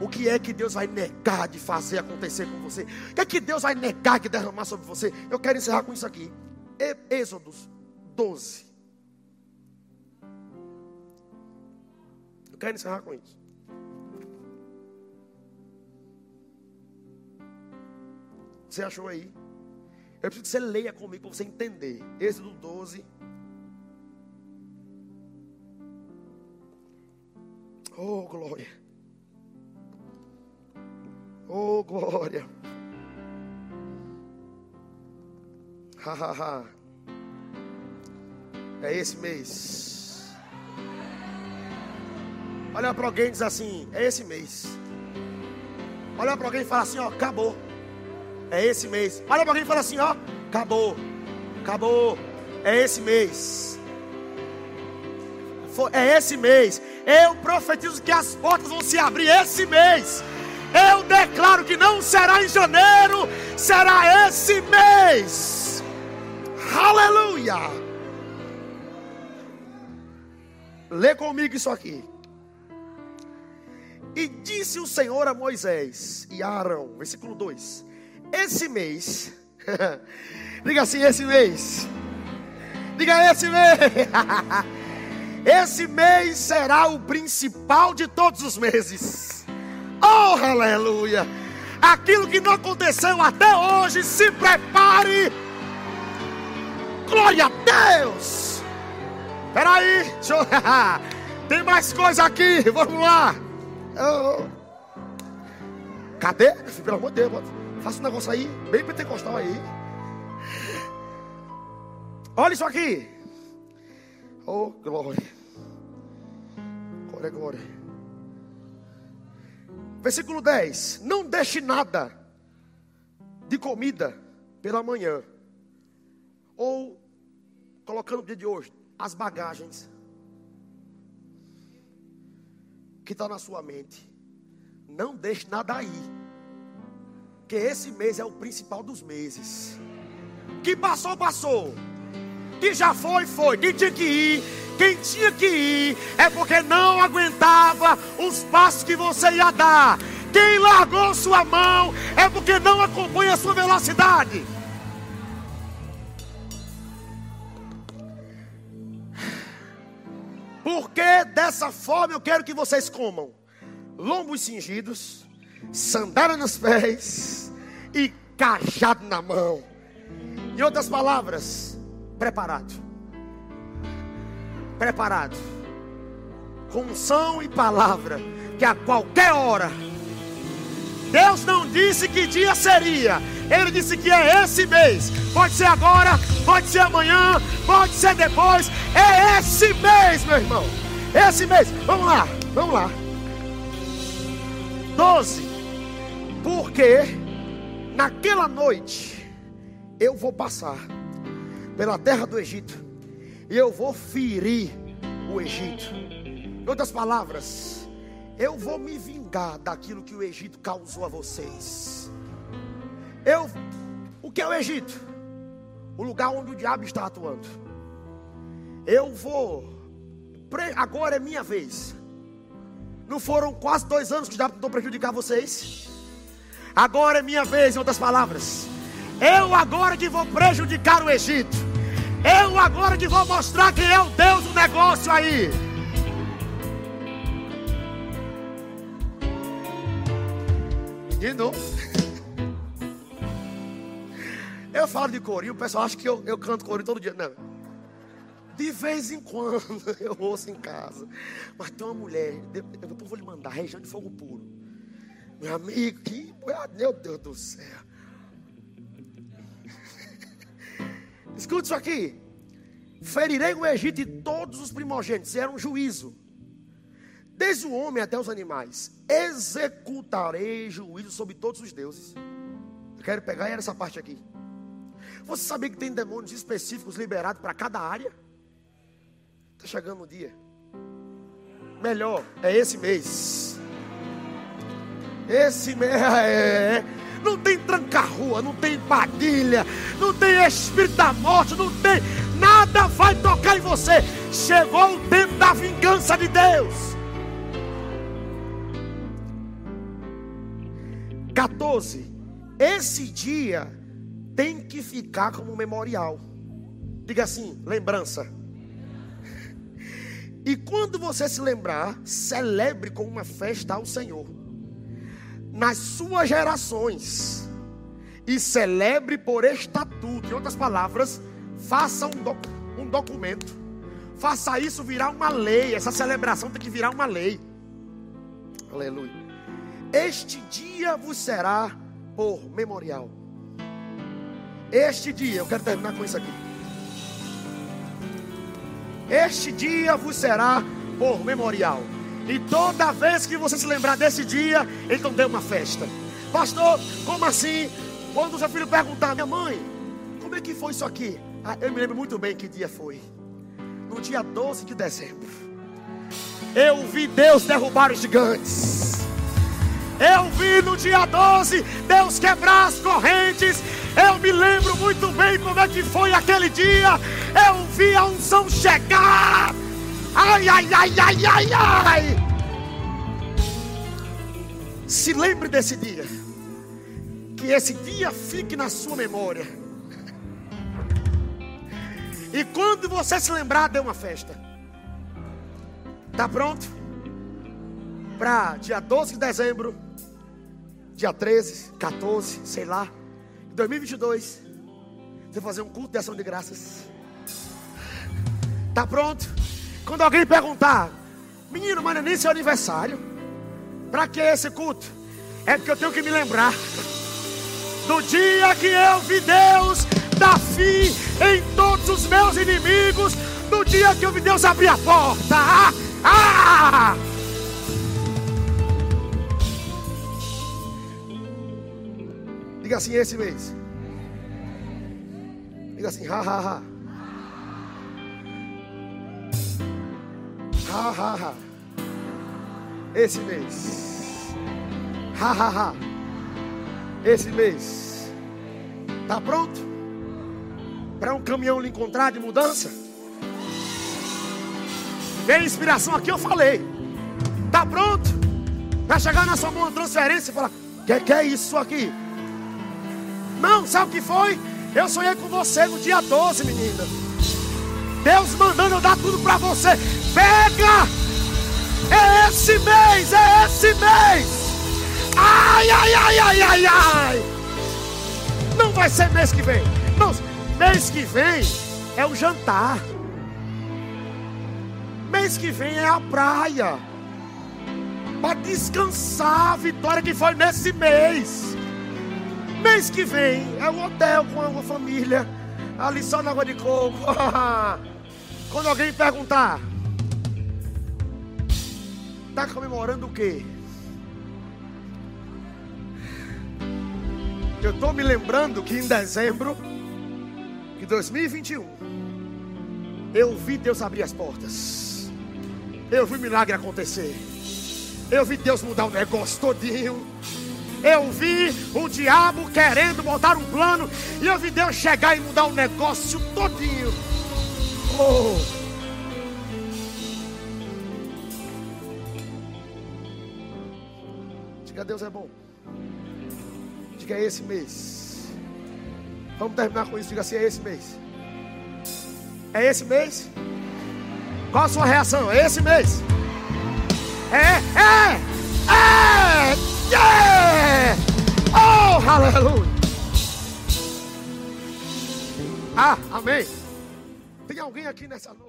[SPEAKER 1] O que é que Deus vai negar de fazer acontecer com você? O que é que Deus vai negar de derramar sobre você? Eu quero encerrar com isso aqui. Êxodos 12. Eu quero encerrar com isso. Você achou aí? Eu preciso que você leia comigo para você entender. Êxodo 12. Oh, glória. Oh, glória. Ha, ha, ha. É esse mês. Olha para alguém e diz assim: é esse mês. Olha para alguém e fala assim: ó, acabou. É esse mês. Olha para alguém e fala assim: ó, acabou. Acabou. É esse mês. É esse mês. Eu profetizo que as portas vão se abrir esse mês. Eu declaro que não será em janeiro, será esse mês. Aleluia. Lê comigo isso aqui. E disse o Senhor a Moisés e a Arão, versículo 2: Esse mês, diga assim: esse mês, diga esse mês, esse mês será o principal de todos os meses. Oh, aleluia! Aquilo que não aconteceu até hoje, se prepare. Glória a Deus! Peraí, deixa eu... tem mais coisa aqui, vamos lá. Oh. Cadê? Pelo amor de Deus, faça um negócio aí, bem pentecostal aí. Olha isso aqui. Oh, glória. Glória, glória. Versículo 10: Não deixe nada de comida pela manhã, ou colocando no dia de hoje, as bagagens que está na sua mente. Não deixe nada aí. que esse mês é o principal dos meses. Que passou, passou. Que já foi, foi. Quem tinha que ir, quem tinha que ir, é porque não aguentava os passos que você ia dar. Quem largou sua mão é porque não acompanha a sua velocidade. Porque dessa forma eu quero que vocês comam lombos cingidos, sandália nos pés e cajado na mão. Em outras palavras, preparado. Preparado. Com unção e palavra, que a qualquer hora Deus não disse que dia seria. Ele disse que é esse mês. Pode ser agora, pode ser amanhã, pode ser depois. É esse mês, meu irmão. Esse mês. Vamos lá, vamos lá. 12. Porque naquela noite eu vou passar pela terra do Egito e eu vou ferir o Egito. Em outras palavras, eu vou me vingar daquilo que o Egito causou a vocês. Eu, o que é o Egito? O lugar onde o diabo está atuando. Eu vou, agora é minha vez. Não foram quase dois anos que o diabo tentou prejudicar vocês? Agora é minha vez, em outras palavras. Eu agora que vou prejudicar o Egito. Eu agora que vou mostrar quem é o Deus do negócio aí. De novo. Eu falo de corinho, o pessoal acha que eu, eu canto corinho todo dia. Não. De vez em quando eu ouço em casa. Mas tem uma mulher, depois vou lhe mandar, região de fogo puro. Meu amigo, que. Meu Deus do céu. Escute isso aqui. Ferirei o Egito e todos os primogênitos. Era um juízo. Desde o homem até os animais. Executarei juízo sobre todos os deuses. Eu quero pegar essa parte aqui. Você sabia que tem demônios específicos liberados para cada área? Está chegando o dia. Melhor, é esse mês. Esse mês é. Não tem tranca-rua, não tem padilha, não tem espírito da morte, não tem. Nada vai tocar em você. Chegou o tempo da vingança de Deus. 14. Esse dia tem que ficar como memorial. Diga assim: lembrança. E quando você se lembrar, celebre com uma festa ao Senhor. Nas suas gerações. E celebre por estatuto. Em outras palavras, faça um, doc, um documento. Faça isso virar uma lei. Essa celebração tem que virar uma lei. Aleluia. Este dia vos será por memorial. Este dia, eu quero terminar com isso aqui. Este dia vos será por memorial. E toda vez que você se lembrar desse dia, então dê uma festa. Pastor, como assim? Quando o seu filho perguntar, minha mãe, como é que foi isso aqui? Ah, eu me lembro muito bem que dia foi. No dia 12 de dezembro. Eu vi Deus derrubar os gigantes. Eu vi no dia 12 Deus quebrar as correntes. Eu me lembro muito bem como é que foi aquele dia. Eu vi a unção chegar. Ai, ai, ai, ai, ai, ai. Se lembre desse dia. Que esse dia fique na sua memória. E quando você se lembrar, dê uma festa. Tá pronto? Para dia 12 de dezembro dia 13, 14, sei lá, 2022, você fazer um culto de ação de graças. Tá pronto? Quando alguém perguntar, menino, mas não é nem seu aniversário, para que esse culto? É porque eu tenho que me lembrar do dia que eu vi Deus dar fim em todos os meus inimigos, do dia que eu vi Deus abrir a porta. Ah! ah! Diga assim esse mês. Diga assim, ha, ha, ha. Ha, ha, ha. Esse mês. Ha, ha, ha. esse mês. Tá pronto? Para um caminhão lhe encontrar de mudança? Vem inspiração aqui, eu falei. Tá pronto? Vai chegar na sua mão uma transferência e falar: que, que é isso aqui? Não, sabe o que foi? Eu sonhei com você no dia 12, menina. Deus mandando eu dar tudo para você. Pega! É esse mês, é esse mês. Ai, ai, ai, ai, ai, ai. Não vai ser mês que vem. Não, mês que vem é o jantar. Mês que vem é a praia. Para descansar a vitória que foi nesse mês. Mês que vem é o hotel com a família. Ali só na água de coco. Quando alguém perguntar, está comemorando o quê? Eu estou me lembrando que em dezembro de 2021, eu vi Deus abrir as portas. Eu vi milagre acontecer. Eu vi Deus mudar o negócio todinho. Eu vi o diabo querendo montar um plano. E eu vi Deus chegar e mudar o negócio todinho. Oh. Diga Deus é bom. Diga é esse mês. Vamos terminar com isso. Diga assim: é esse mês. É esse mês? Qual a sua reação? É esse mês? É, é, é, yeah! Oh, aleluia! Ah, amém. Tem alguém aqui nessa noite?